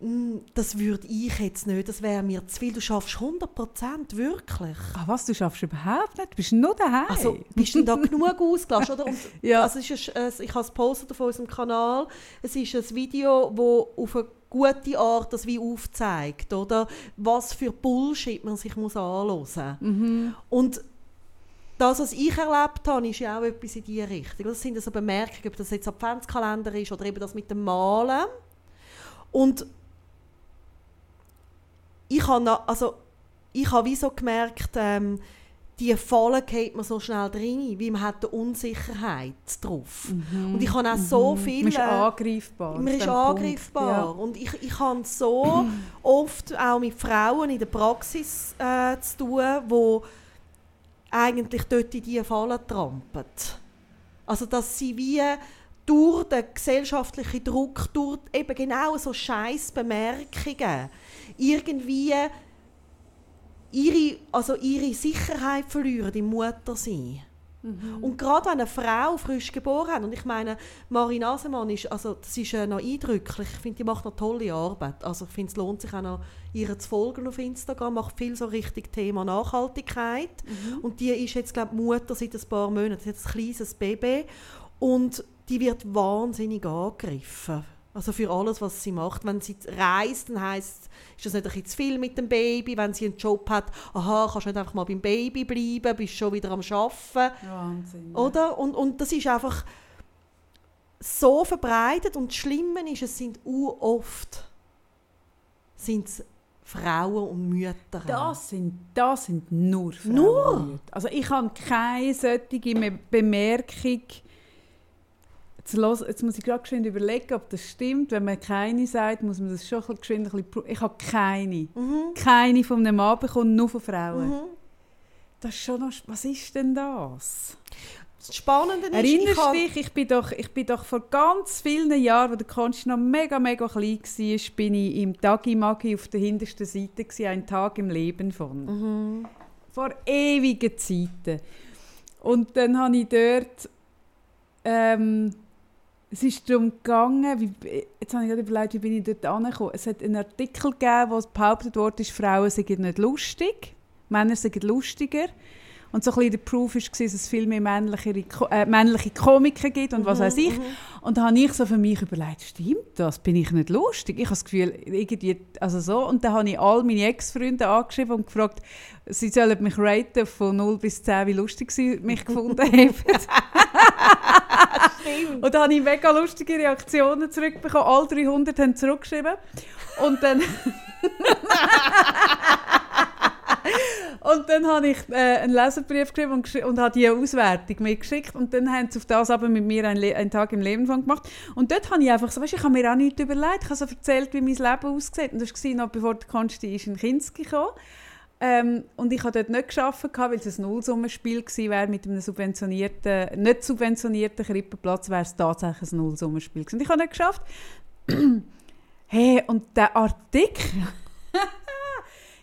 Mm, Das würde ich jetzt nicht, das wäre mir zu viel. Du schaffst 100% wirklich. Ah, was, du schaffst überhaupt nicht? Du bist nur daheim? Also bist du da (laughs) genug ausgelassen, oder? Und Ja. Also es ist ein, ein- ich habe es gepostet auf unserem Kanal. Es ist ein Video, das auf eine gute Art das wie aufzeigt, oder? Was für Bullshit man sich muss anhören muss. Mhm. Und das, was ich erlebt habe, ist ja auch etwas in diese Richtung. Das sind so Bemerkungen, ob das jetzt Adventskalender ist oder eben das mit dem Malen. Und ich habe, noch- also, ich habe wie so gemerkt, ähm, die Fallen geht man so schnell drin, wie man hat eine Unsicherheit drauf. Und ich habe auch so viel... Man ist äh, angreifbar. man ist angreifbar. Punkt. Und ich, ich habe so (clears throat) oft auch mit Frauen in der Praxis äh, zu tun, die eigentlich dort in diese Fallen trampen. Also, dass sie wie durch den gesellschaftlichen Druck, durch eben genau so scheiß Bemerkungen, irgendwie ihre, also ihre Sicherheit verlieren im Muttersein. Und gerade wenn eine Frau frisch geboren hat, und ich meine, Marie Nasemann ist, also das ist äh, noch eindrücklich, ich finde, die macht noch tolle Arbeit. Also ich finde, es lohnt sich auch noch, ihr zu folgen auf Instagram, macht viel so richtig Thema Nachhaltigkeit. Und die ist jetzt, glaube ich, Mutter seit ein paar Monaten, sie hat ein kleines Baby und die wird wahnsinnig angegriffen. Also für alles, was sie macht. Wenn sie reist, dann heisst ist das nicht ein bisschen zu viel mit dem Baby. Wenn sie einen Job hat, aha, kannst du nicht einfach mal beim Baby bleiben, bist schon wieder am Arbeiten. Wahnsinn. Oder? Und, und das ist einfach so verbreitet. Und das Schlimme ist, es sind oft Frauen und Mütter. Das sind, das sind nur Frauen. Nur? Also ich habe keine solche Me- Bemerkung. Jetzt, los, jetzt muss ich gerade geschwind überlegen, ob das stimmt. Wenn man keine sagt, muss man das schon ein geschwind ein bisschen... Ich habe keine. Mhm. Keine von einem Mann bekommen, nur von Frauen. Mhm. Das ist schon noch... Was ist denn das? Das Spannende ist, Erinnerst ich dich, ich bin, doch, ich bin doch vor ganz vielen Jahren, als der Konsti noch mega, mega klein war, bin ich im Tagi Magi auf der hintersten Seite, gewesen, ein Tag im Leben von. Mhm. Vor ewigen Zeiten. Und dann habe ich dort, ähm, es ist darum gegangen, wie, jetzt habe ich gerade überlegt, wie bin ich dort angekommen. Es hat einen Artikel gegeben, wo behauptet wurde, Frauen seien nicht lustig, Männer seien lustiger. Und so ein bisschen der Proof war, dass es viel mehr männliche, äh, männliche Komiker gibt und was weiß ich. Und da habe ich so für mich überlegt, stimmt das? Bin ich nicht lustig? Ich habe das Gefühl, irgendwie, also so. Und dann habe ich all meine Ex-Freunde angeschrieben und gefragt, sie sollen mich raten von 0 bis 10, wie lustig sie mich gefunden (laughs) haben. Und dann habe ich mega lustige Reaktionen zurückbekommen. Alle 300 haben zurückgeschrieben. Und dann... (laughs) und dann habe ich äh, einen Leserbrief geschrieben und, und habe die Auswertung mitgeschickt. Und dann haben sie auf das aber mit mir einen, einen Tag im Leben gemacht. Und dort habe ich einfach so, weißt, ich habe mir auch nichts überlegt. Ich habe so erzählt, wie mein Leben aussieht. Und das war noch bevor der Konsti in Kinski kam. Ähm, und ich habe dort nicht gearbeitet, weil es ein Nullsummenspiel gewesen wäre mit einem subventionierten, nicht subventionierten Krippenplatz, wäre es tatsächlich ein Nullsummenspiel gewesen. Und ich habe nicht geschafft. (clears throat) hey, und der Artikel,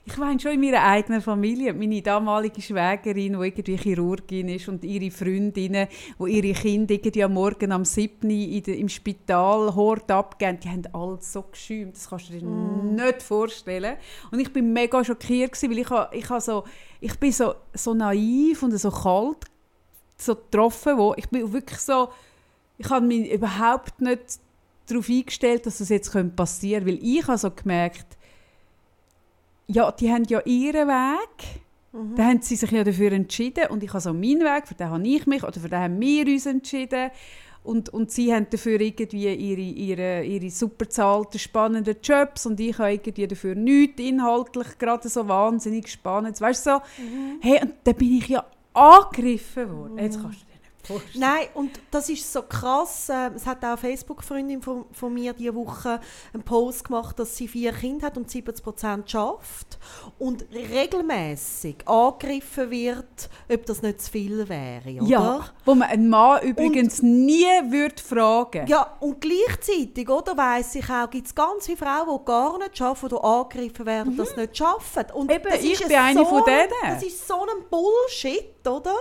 ich meine schon in meiner eigenen Familie, meine damalige Schwägerin, die irgendwie Chirurgin ist und ihre Freundinnen, die ihre Kinder irgendwie am Morgen am 7. In de, im Spital Hort abgeben, die haben alles so geschäumt, das kannst du dir mm. nicht vorstellen. Und ich bin mega schockiert, gewesen, weil ich, ich, so, ich bin so, so naiv und so kalt so getroffen, wo ich bin wirklich so, ich habe mich überhaupt nicht darauf eingestellt, dass das jetzt passieren könnte, weil ich habe so gemerkt, ja, die haben ja ihren Weg, mhm. da haben sie sich ja dafür entschieden und ich habe so meinen Weg, für den habe ich mich oder für den haben wir uns entschieden und, und sie haben dafür irgendwie ihre, ihre, ihre super bezahlten, spannenden Jobs und ich habe irgendwie dafür nichts inhaltlich gerade so wahnsinnig spannend. Weißt du, so, mhm. hey, und dann bin ich ja angegriffen worden. Mhm. Jetzt kannst vorstellen. Nein, und das ist so krass. Äh, es hat auch eine Facebook-Freundin von, von, mir diese Woche einen Post gemacht, dass sie vier Kinder hat und 70 Prozent schafft und regelmäßig angegriffen wird, ob das nicht zu viel wäre, oder? Ja, wo man einen Mann übrigens und, nie würde fragen. Ja, und gleichzeitig, oder, weiss ich auch, gibt es ganz viele Frauen, die gar nicht arbeiten, die angegriffen werden, mhm. das nicht schaffen. Und Eben, ich bin eine so von denen. Das ist so ein Bullshit, oder?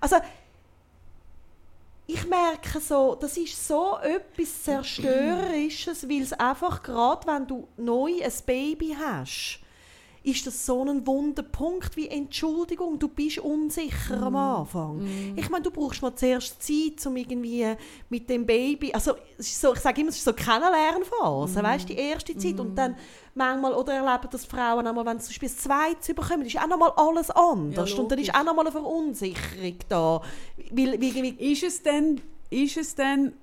Also, ich merke so, das ist so etwas Zerstörerisches, weil es einfach gerade, wenn du neu ein Baby hast, ist das so ein Wunderpunkt wie Entschuldigung, du bist unsicher mm. am Anfang. Mm. Ich meine, du brauchst mal zuerst Zeit, um irgendwie mit dem Baby, also so, ich sage immer, es ist so keine Lernphase, mm. weißt die erste Zeit und dann manchmal, oder erleben das Frauen einmal, wenn sie zum Beispiel das Zweite bekommen, ist auch nochmal alles anders ja, und dann ist auch nochmal eine Verunsicherung da. Weil, wie, wie, ist es denn, ist es denn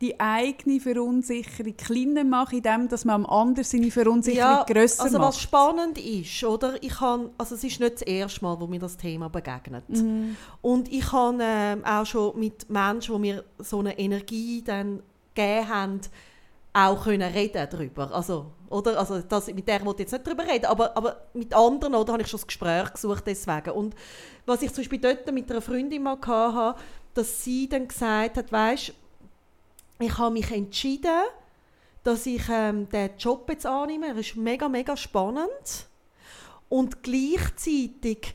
die eigene Verunsicherung kleiner machen, indem dass man am anderen seine Verunsicherung ja, grösser also macht. was spannend ist, oder? Ich kann, also es ist nicht das erste Mal, wo mir das Thema begegnet. Mhm. Und ich habe äh, auch schon mit Menschen, die mir so eine Energie dann gegeben haben, auch können reden darüber. Also, oder? Also das, mit der wollte ich jetzt nicht darüber reden, aber, aber mit anderen oder, habe ich schon das Gespräch gesucht deswegen. Und was ich zum Beispiel dort mit einer Freundin mal hatte, dass sie dann gesagt hat, weißt ich habe mich entschieden, dass ich ähm, den Job jetzt annehme. Er ist mega, mega spannend. Und gleichzeitig,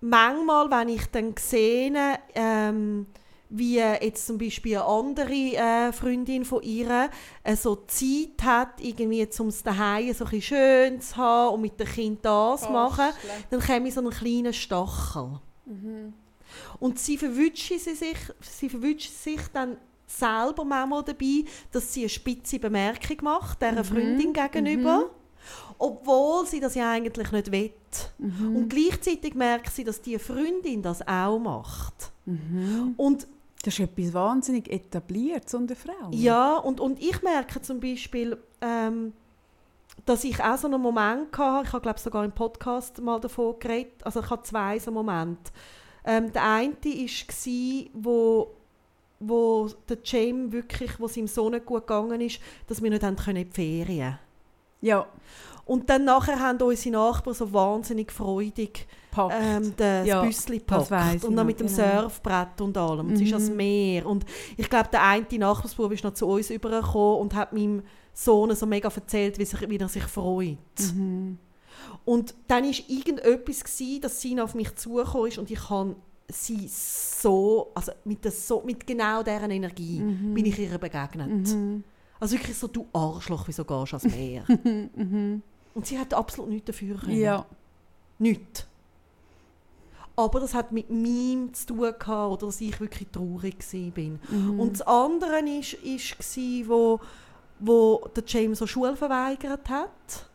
manchmal, wenn ich dann sehe, ähm, wie jetzt zum Beispiel eine andere äh, Freundin von ihr äh, so Zeit hat, irgendwie um es daheim so ein schön zu haben und mit dem Kind das zu machen, dann ich so einen kleinen Stachel. Mhm. Und sie verwünscht sich, sie verwünscht sich dann selber manchmal dabei, dass sie eine spitze Bemerkung macht, dieser mhm. Freundin gegenüber. Mhm. Obwohl sie das ja eigentlich nicht will. Mhm. Und gleichzeitig merkt sie, dass die Freundin das auch macht. Mhm. Und das ist etwas wahnsinnig etabliert unter Frauen. Ja, und, und ich merke zum Beispiel, ähm, dass ich auch so einen Moment hatte, ich habe glaube sogar im Podcast mal davon geredet, also ich hatte zwei so Momente. Ähm, der eine war, wo wo der James wirklich, wo es ihm so nicht gut gegangen ist, dass wir nicht haben können in die Ferien. Ja. Und dann nachher haben unsere Nachbarn so wahnsinnig freudig ähm, das ja, Büssli gepackt. Und dann mit dem genau. Surfbrett und allem. Mhm. Es ist das Meer. Und ich glaube, der eine Nachbarsbub ist noch zu uns übergekommen und hat meinem Sohn so mega erzählt, wie, sich, wie er sich freut. Mhm. Und dann war irgendetwas, gewesen, dass sie auf mich zugekommen ist und ich habe sie so, also mit, der, so, mit genau dieser Energie mhm. bin ich ihr begegnet. Mhm. Also wirklich so, du Arschloch, wieso gehst du ans Meer? (laughs) mhm. Und sie hat absolut nichts dafür können. Ja. Nichts. Aber das hat mit mir zu tun gehabt, oder dass ich wirklich traurig war. Mhm. Und das andere war, ist, ist, wo, wo der James so Schule verweigert hat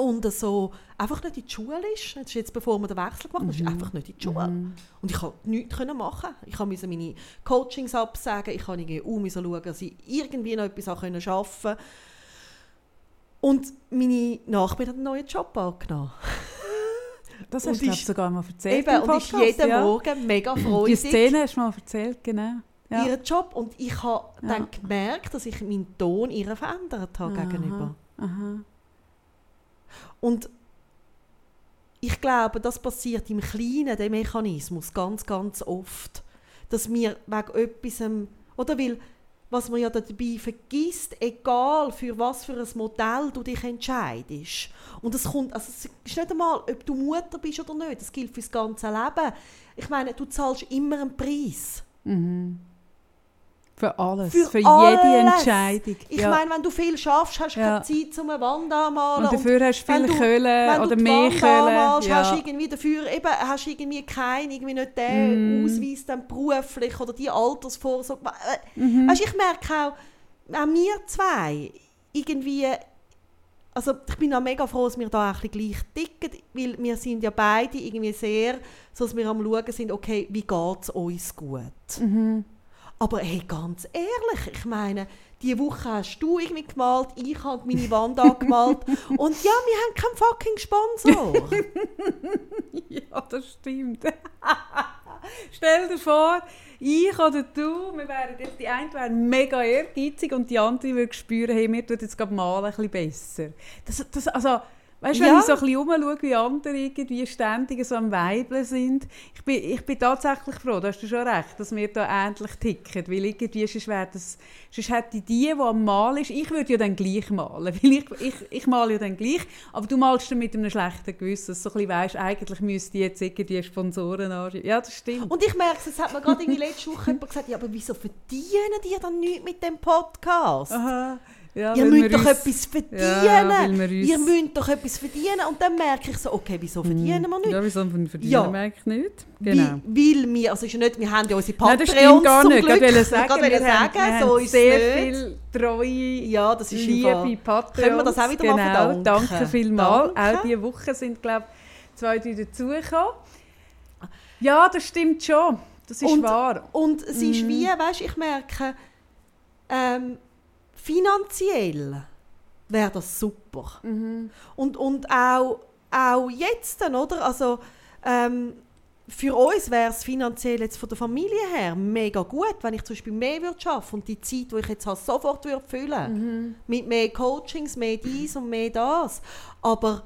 und so einfach nicht in die Schule ist. Das ist jetzt, bevor wir den Wechsel gemacht haben, mhm. ist einfach nicht in die Schule. Mhm. Und ich konnte nichts machen. Ich musste meine Coachings absagen, ich musste irgendwie schauen, dass ich irgendwie noch etwas arbeiten konnte. Und meine Nachbarin hat einen neuen Job angenommen. (laughs) Das hast du sogar mal erzählt Eben, und ist jeden ja. Morgen mega freudig. Die Szene hast du mal erzählt, genau. Ja. Ihren Job. Und ich habe ja. dann gemerkt, dass ich meinen Ton ihr verändert habe Aha. gegenüber. Aha. Und ich glaube, das passiert im Kleinen, der Mechanismus, ganz, ganz oft. Dass wir wegen etwas, oder weil was man ja dabei vergisst, egal für was für ein Modell du dich entscheidest. Und es kommt, also es ist nicht einmal, ob du Mutter bist oder nicht, das gilt für das ganze Leben. Ich meine, du zahlst immer einen Preis. Mhm. Für alles, Für für, alles. jede Entscheidung. Ich ja. meine, wenn du viel schaffst, hast du Ja. keine Zeit, um eine Wand anzumalen. und dafür hast du viel wenn oder mehr Wand anmalst, Köhlen. hast du Ja. irgendwie dafür eben, hast du irgendwie keinen, irgendwie nicht den Mm. Ausweis dann beruflich oder die Altersvorsorge. Äh, Mhm. Weißt, ich merke auch, auch wir zwei, irgendwie, also ich bin auch mega froh, dass wir da auch ein bisschen gleich ticken, weil wir sind ja beide irgendwie sehr, so dass wir am schauen sind, okay, wie geht es uns gut. Mhm. Aber hey, ganz ehrlich, ich meine, diese Woche hast du irgendwie gemalt, ich habe meine Wand (laughs) angemalt und ja, wir haben keinen fucking Sponsor. (laughs) Ja, das stimmt. (laughs) Stell dir vor, ich oder du, wir wären jetzt, die eine wäre mega ehrgeizig und die andere würde spüren, hey, mir tut jetzt gerade malen ein bisschen besser. Das, das, also, weißt du, wenn Ja. ich so ein bisschen rumschaue, wie andere irgendwie ständig so am Weibeln sind, ich bin, ich bin tatsächlich froh, da hast du schon recht, dass wir da ähnlich ticken, weil irgendwie sonst wäre das, sonst hätte die, die am Malen ist, ich würde ja dann gleich malen, (laughs) weil ich, ich, ich male ja dann gleich, aber du malst dann mit einem schlechten Gewissen, dass du so ein bisschen weisst, eigentlich müsste jetzt irgendwie Sponsoren anschauen. Ja, das stimmt. Und ich merke, es hat mir gerade irgendwie letzte Woche jemand gesagt, ja, aber wieso verdienen die dann nichts mit dem Podcast? Aha. Ja, Ihr müsst wir doch uns- etwas verdienen. Ja, wir Ihr müsst doch etwas verdienen. Und dann merke ich so, okay, wieso verdienen wir nicht? Ja, wieso verdienen Ja. wir eigentlich nicht? Wie, Genau. weil wir, also ist ja nicht, wir haben ja unsere Nein, das Patreons gar zum nicht. Glück. Ich wollte (laughs) Ich sagen, wollte wir sagen, haben, wir so ist sehr nicht. viel treue, Ja, das ist liebe. Patreons. Können wir das auch wieder genau. mal verdanken? Danke vielmals. Danke. Auch diese Woche sind, glaube ich, zwei, drei dazugekommen. Ja, das stimmt schon. Das ist Und- wahr. Und es ist Mhm. wie, weißt, ich merke, ähm, finanziell wäre das super. Mhm. Und, und auch, auch jetzt oder? Also, ähm, für uns wäre es finanziell jetzt von der Familie her mega gut, wenn ich zum Beispiel mehr würde arbeiten und die Zeit, die ich jetzt habe, sofort würde füllen Mhm. Mit mehr Coachings, mehr dies und mehr das. Aber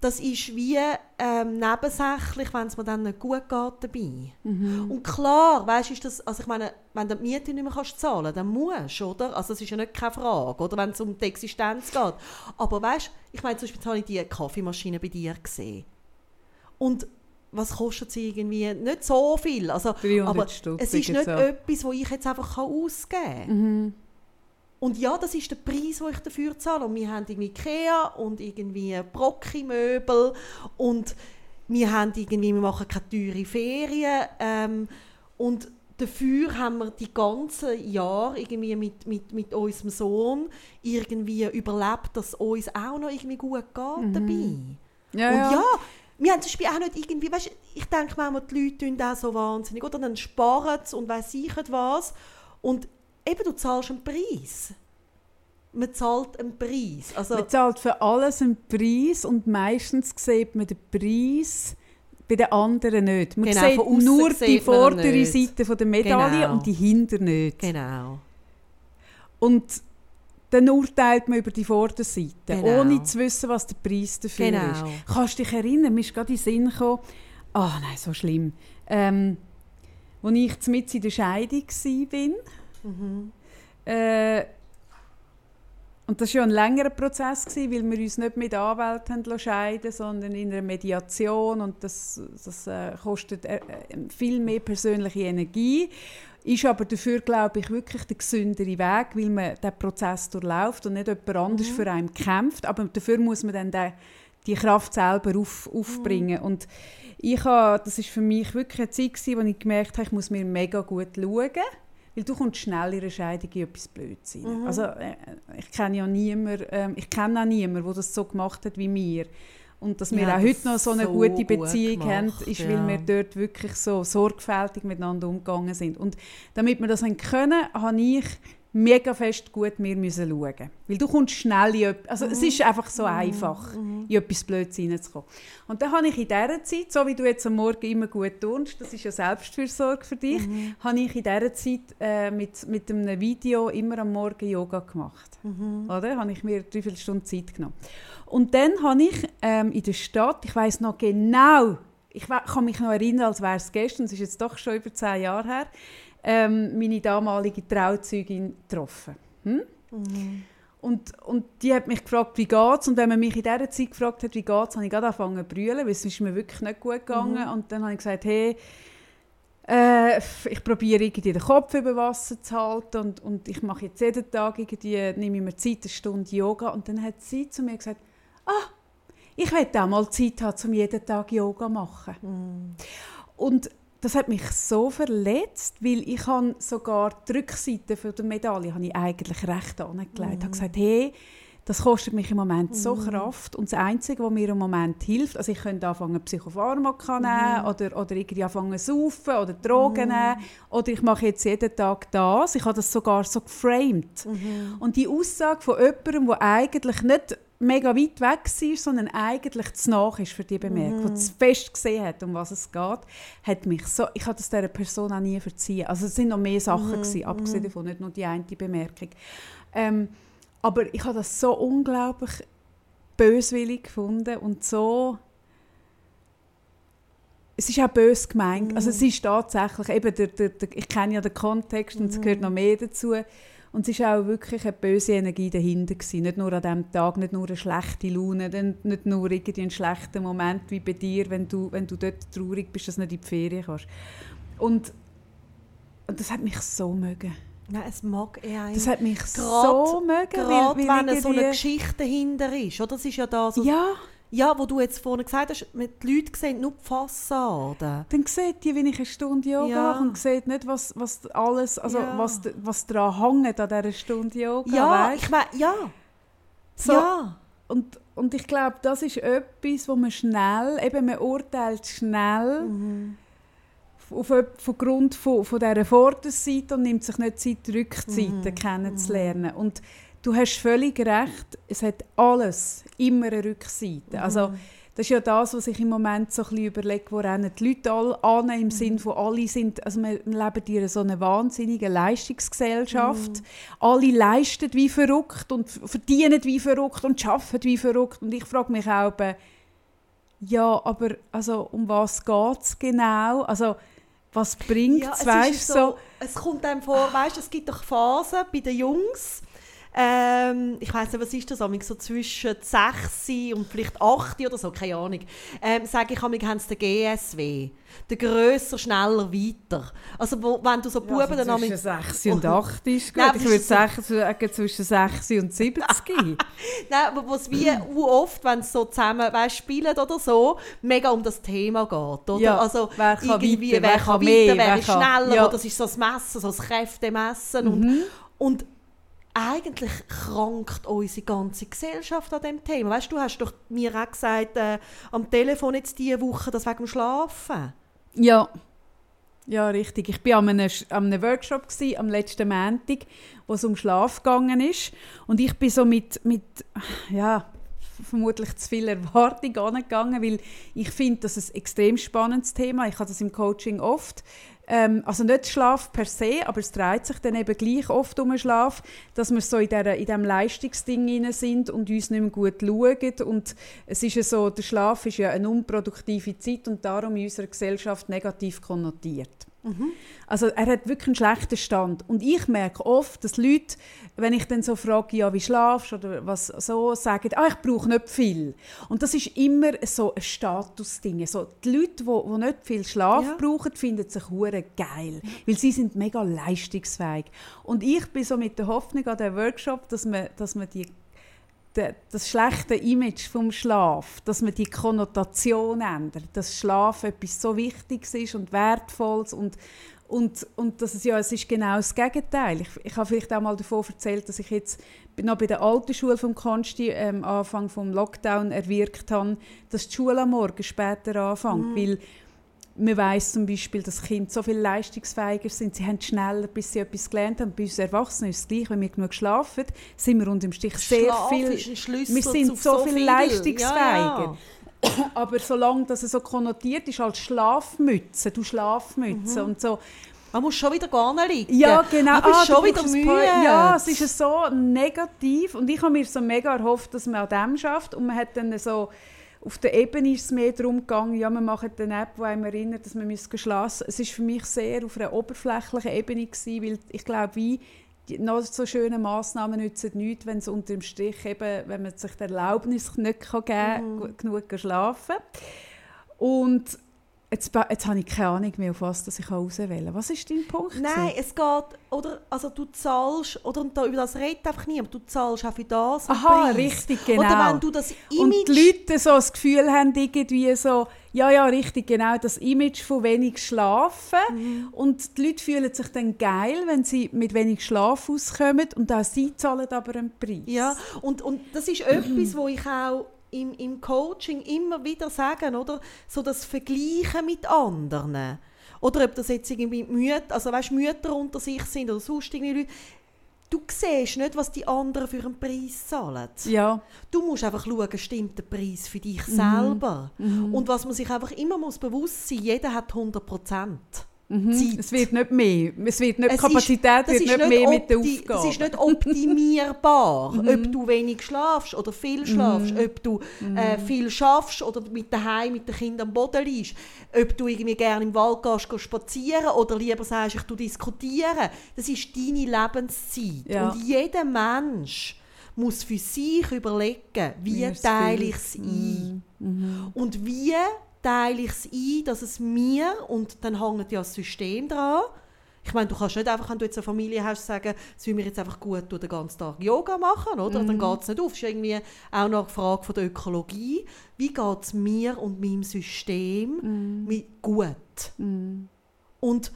das ist wie ähm, nebensächlich, wenn es mir dann nicht gut geht dabei. Mhm. Und klar, weißt, ist das, also ich meine, wenn du die Miete nicht mehr kannst zahlen dann musst du, oder? Also das ist ja nicht keine Frage, oder? Wenn es um die Existenz geht. Aber weißt, ich meine, zum Beispiel habe ich die Kaffeemaschine bei dir gesehen. Und was kostet sie irgendwie? Nicht so viel. Also, 300 aber Stutz es ist nicht so. etwas, wo ich jetzt einfach ausgeben kann. Mhm. Und ja, das ist der Preis, den ich dafür zahle. Und wir haben irgendwie Ikea und irgendwie Brocki-Möbel und wir haben irgendwie, wir machen keine teure Ferien. Ähm, und dafür haben wir die ganzen Jahre irgendwie mit, mit, mit unserem Sohn irgendwie überlebt, dass es uns auch noch irgendwie gut geht dabei. Ja, Und ja. ja, wir haben zum Beispiel auch nicht irgendwie, weißt, ich denke manchmal, die Leute tun das so wahnsinnig, oder dann sparen sie und weiss ich was. Und eben, du zahlst einen Preis. Man zahlt einen Preis. Also, Man zahlt für alles einen Preis und meistens sieht man den Preis bei den anderen nicht. Man Genau, sieht nur sieht die vordere nicht. Seite von der Medaille Genau. und die hinter nicht. genau. Und dann urteilt man über die Vorderseite, Genau. ohne zu wissen, was der Preis dafür Genau. ist. Kannst du dich erinnern, mir ist gerade in den Sinn gekommen, ah nein, so schlimm, ähm, als ich mit in der Scheidung war, Mhm. äh, und das war ja ein längerer Prozess, gewesen, weil wir uns nicht mit Anwälten scheiden sondern in einer Mediation. Und das, das äh, kostet äh, äh, viel mehr persönliche Energie. Ist aber dafür, glaube ich, wirklich der gesündere Weg, weil man den Prozess durchläuft und nicht jemand anders für einen kämpft. Aber dafür muss man dann den, die Kraft selber auf, aufbringen. Und ich habe, das ist für mich wirklich eine Zeit, gewesen, wo ich gemerkt habe, ich muss mir mega gut schauen. Weil du kommst schnell in einer Scheidung in etwas Blödsinn. Mhm. Also, äh, ich kenne ja niemanden, ähm, ich kenne auch niemanden, der das so gemacht hat wie mir. Und dass wir Ja, auch heute noch so eine so gute gut Beziehung haben, gemacht, ist, ja. weil wir dort wirklich so sorgfältig miteinander umgegangen sind. Und damit wir das haben können, habe ich mega fest gut mir müssen schauen. Weil du kommst schnell in also Mhm. es ist einfach so einfach, in etwas Blödes reinzukommen. Und dann habe ich in dieser Zeit, so wie du jetzt am Morgen immer gut turnst, das ist ja Selbstfürsorge für dich, Mhm. habe ich in dieser Zeit äh, mit, mit einem Video immer am Morgen Yoga gemacht. Mhm. Oder? Habe ich mir drei, vier Stunden Zeit genommen. Und dann habe ich ähm, in der Stadt, ich weiß noch genau, ich kann mich noch erinnern, als wäre es gestern, es ist jetzt doch schon über zehn Jahre her, ähm, meine damalige Trauzeugin getroffen. Hm? Und, und die hat mich gefragt, wie geht's? Und wenn man mich in dieser Zeit gefragt hat, wie geht's, habe ich gerade angefangen zu brüllen, weil es ist mir wirklich nicht gut gegangen. Und dann habe ich gesagt, hey, äh, ich probiere irgendwie den Kopf über Wasser zu halten und, und ich mache jetzt jeden Tag irgendwie, nehme ich mir Zeit, eine Stunde Yoga. Und dann hat sie zu mir gesagt, ah, ich werde auch mal Zeit haben, um jeden Tag Yoga zu machen. Und das hat mich so verletzt, weil ich habe sogar die Rückseite von der Medaille habe ich eigentlich recht angelegt. Ich habe gesagt, hey, das kostet mich im Moment so Kraft. Und das Einzige, was mir im Moment hilft, also ich könnte anfangen Psychopharmaka nehmen oder, oder irgendwie anfangen zu saufen oder Drogen nehmen. Oder ich mache jetzt jeden Tag das. Ich habe das sogar so geframed. Und die Aussage von jemandem, der eigentlich nicht mega weit weg war, sondern eigentlich zu nach ist für die Bemerkung, der zu fest gesehen hat, um was es geht, hat mich so, ich habe das dieser Person auch nie verziehen. Also es sind noch mehr Sachen gewesen, abgesehen davon, nicht nur die eine Bemerkung. Ähm, aber ich habe das so unglaublich böswillig gefunden und so es ist auch bös gemeint. Also es ist tatsächlich, eben der, der, der, ich kenne ja den Kontext und es gehört noch mehr dazu. Und es war auch wirklich eine böse Energie dahinter. Gewesen. Nicht nur an diesem Tag, nicht nur eine schlechte Laune, nicht nur irgendwie ein schlechter Moment wie bei dir, wenn du, wenn du dort traurig bist, dass du nicht in die Ferien kannst. Und, und das hat mich so mögen. Nein, es mag eh einen. Das hat mich Gerade- so mögen. Gerade weil, wenn weil so eine Geschichte dahinter ist. Oder? Das ist ja das, was- Ja, ja, wo du jetzt vorhin gesagt hast, mit- die Leute sehen nur die Fassade. dann sieht die, wenn ich eine Stunde Yoga Ja. mache und sieht nicht, was, was alles, also Ja. was, was daran hängt an dieser Stunde Yoga. Ja, weisst? ich meine, ja. So, Ja. Und, und ich glaube, das ist etwas, wo man schnell, eben man urteilt schnell Mhm. auf, auf Grund von, von dieser Vorderseite und nimmt sich nicht Zeit, die Rückseite Mhm. kennenzulernen. Und du hast völlig recht, es hat alles immer eine Rückseite. Mhm. Also, das ist ja das, was ich im Moment so ein bisschen überlege, wo rennen die Leute alle an, Mhm. im Sinn von alle sind, also wir leben in so einer wahnsinnigen Leistungsgesellschaft. Mhm. Alle leisten wie verrückt und verdienen wie verrückt und arbeiten wie verrückt. Und ich frage mich auch, ja, aber also, um was geht es genau? Also, was bringt Ja, es, es, weißt du? so, es kommt einem vor, weißt es gibt doch Phasen bei den Jungs, ähm, ich weiß nicht, was ist das, so zwischen 6 und vielleicht 8 oder so, keine Ahnung, ähm, sage ich, haben sie den GSW, der grösser, schneller, weiter. Also wo, wenn du so Buben also dann zwischen amig- 6 und (laughs) 8 ist gut. Nein, aber ich würde sagen, zwischen 6 und 70. (laughs) Nein, aber wo es wie oft, wenn sie so zusammen weißt, spielen oder so, mega um das Thema geht. Oder? Ja, also wer kann irgendwie, weiter, wer, wer kann weiter, mehr, wer wer ist kann- schneller, ja. oder das ist so das Messen, so das Kräftemessen. Und, Mhm. und eigentlich krankt unsere ganze Gesellschaft an diesem Thema. Weißt du, hast doch mir auch gesagt, äh, am Telefon jetzt diese Woche, das wegen dem Schlafen. Ja. Ja, richtig. Ich war an einem, an einem Workshop gsi, am letzten Montag, wo es um Schlaf gegangen ist. Und ich bin so mit, mit ja, vermutlich zu viel Erwartung angegangen, weil ich finde, das ist ein extrem spannendes Thema. Ich habe das im Coaching oft. Ähm, also nicht Schlaf per se, aber es dreht sich dann eben gleich oft um den Schlaf, dass wir so in, der, in diesem Leistungsding hinein sind und uns nicht mehr gut schauen. Und es ist ja so, der Schlaf ist ja eine unproduktive Zeit und darum in unserer Gesellschaft negativ konnotiert. Also er hat wirklich einen schlechten Stand. Und ich merke oft, dass Leute, wenn ich dann so frage, ja, wie schlafst oder was so, sagen, ah, ich brauche nicht viel. Und das ist immer so ein Statusding. So, die Leute, die, die nicht viel Schlaf Ja. brauchen, finden sich hure geil, weil sie sind mega leistungsfähig. Und ich bin so mit der Hoffnung an den Workshop, dass man, dass man die das schlechte Image vom Schlaf, dass man die Konnotation ändert, dass Schlaf etwas so Wichtiges ist und Wertvolles und und, und dass es ja, es ist genau das Gegenteil. Ich, ich habe vielleicht auch mal davon erzählt, dass ich jetzt noch bei der alten Schule vom Konsti ähm, Anfang vom Lockdown erwirkt habe, dass die Schule am Morgen später anfängt, weil man weiß zum Beispiel, dass Kinder so viel leistungsfähiger sind, sie haben schneller, bis sie etwas gelernt haben. Bei uns Erwachsenen ist es gleich, wenn wir genug schlafen, sind wir unter dem Strich sehr Schlaf viel... Schlüssel wir sind zu so viel viel. leistungsfähiger. Ja, ja. Aber solange das so konnotiert ist als Schlafmütze, du Schlafmütze und so. Man muss schon wieder gar liegen. Ja, genau. Aber Ah, ist schon wieder müde. Ja, es ist so negativ und ich habe mir so mega erhofft, dass man an dem schafft und man hat dann so auf der Ebene ist es mehr darum gegangen, ja, wir machen eine App, die einem erinnert, dass man schlafen Es ist für mich sehr auf einer oberflächlichen Ebene gewesen, weil ich glaube, wie noch so schöne Massnahmen nützen nichts, wenn es unter dem Strich eben, wenn man sich die Erlaubnis nicht geben kann, mhm. genug schlafen Und Jetzt, jetzt habe ich keine Ahnung mehr, auf was ich auswählen kann. Was ist dein Punkt? Nein, es geht, oder, also du zahlst, oder und da, über das redet einfach niemand, du zahlst auch für das Aha, Preis. richtig, genau. Oder wenn du das Image... Und die Leute so das Gefühl haben, irgendwie so, ja, ja, richtig, genau, das Image von wenig Schlafen. Mhm. Und die Leute fühlen sich dann geil, wenn sie mit wenig Schlaf auskommen und auch sie zahlen aber einen Preis. Ja, und, und das ist etwas, (clears throat) wo ich auch im, im Coaching immer wieder sagen, oder? So das Vergleichen mit anderen. Oder ob das jetzt irgendwie Mütter, also weißt, Mütter unter sich sind oder sonst irgendwie Leute. Du siehst nicht, was die anderen für einen Preis zahlen. Ja. Du musst einfach schauen, stimmt der Preis für dich mhm. selber. Mhm. Und was man sich einfach immer muss bewusst sein, jeder hat 100 Prozent. Mhm. Es wird nicht mehr. Es wird nicht, es Kapazität ist, wird nicht, mehr mit der Aufgabe. Es ist nicht optimierbar, (laughs) mhm. ob du wenig schlafst oder viel schlafst, mhm. ob du äh, mhm. viel schaffst oder mit daheim mit den Kindern am Boden liegst, ob du irgendwie gerne im Wald gehst, gehst spazieren oder lieber sagst, ich tu diskutieren. Das ist deine Lebenszeit. Ja. Und jeder Mensch muss für sich überlegen, wie teile ich es ein. Mhm. Und wie teile ich es ein, dass es mir, und dann hängt ja das System dran, ich meine, du kannst nicht einfach, wenn du jetzt eine Familie hast, sagen, es will mir jetzt einfach gut den ganzen Tag Yoga machen, oder? Mm. Dann geht es nicht auf. Das ist irgendwie auch noch eine Frage von der Ökologie. Wie geht es mir und meinem System mm. gut? Mm. Und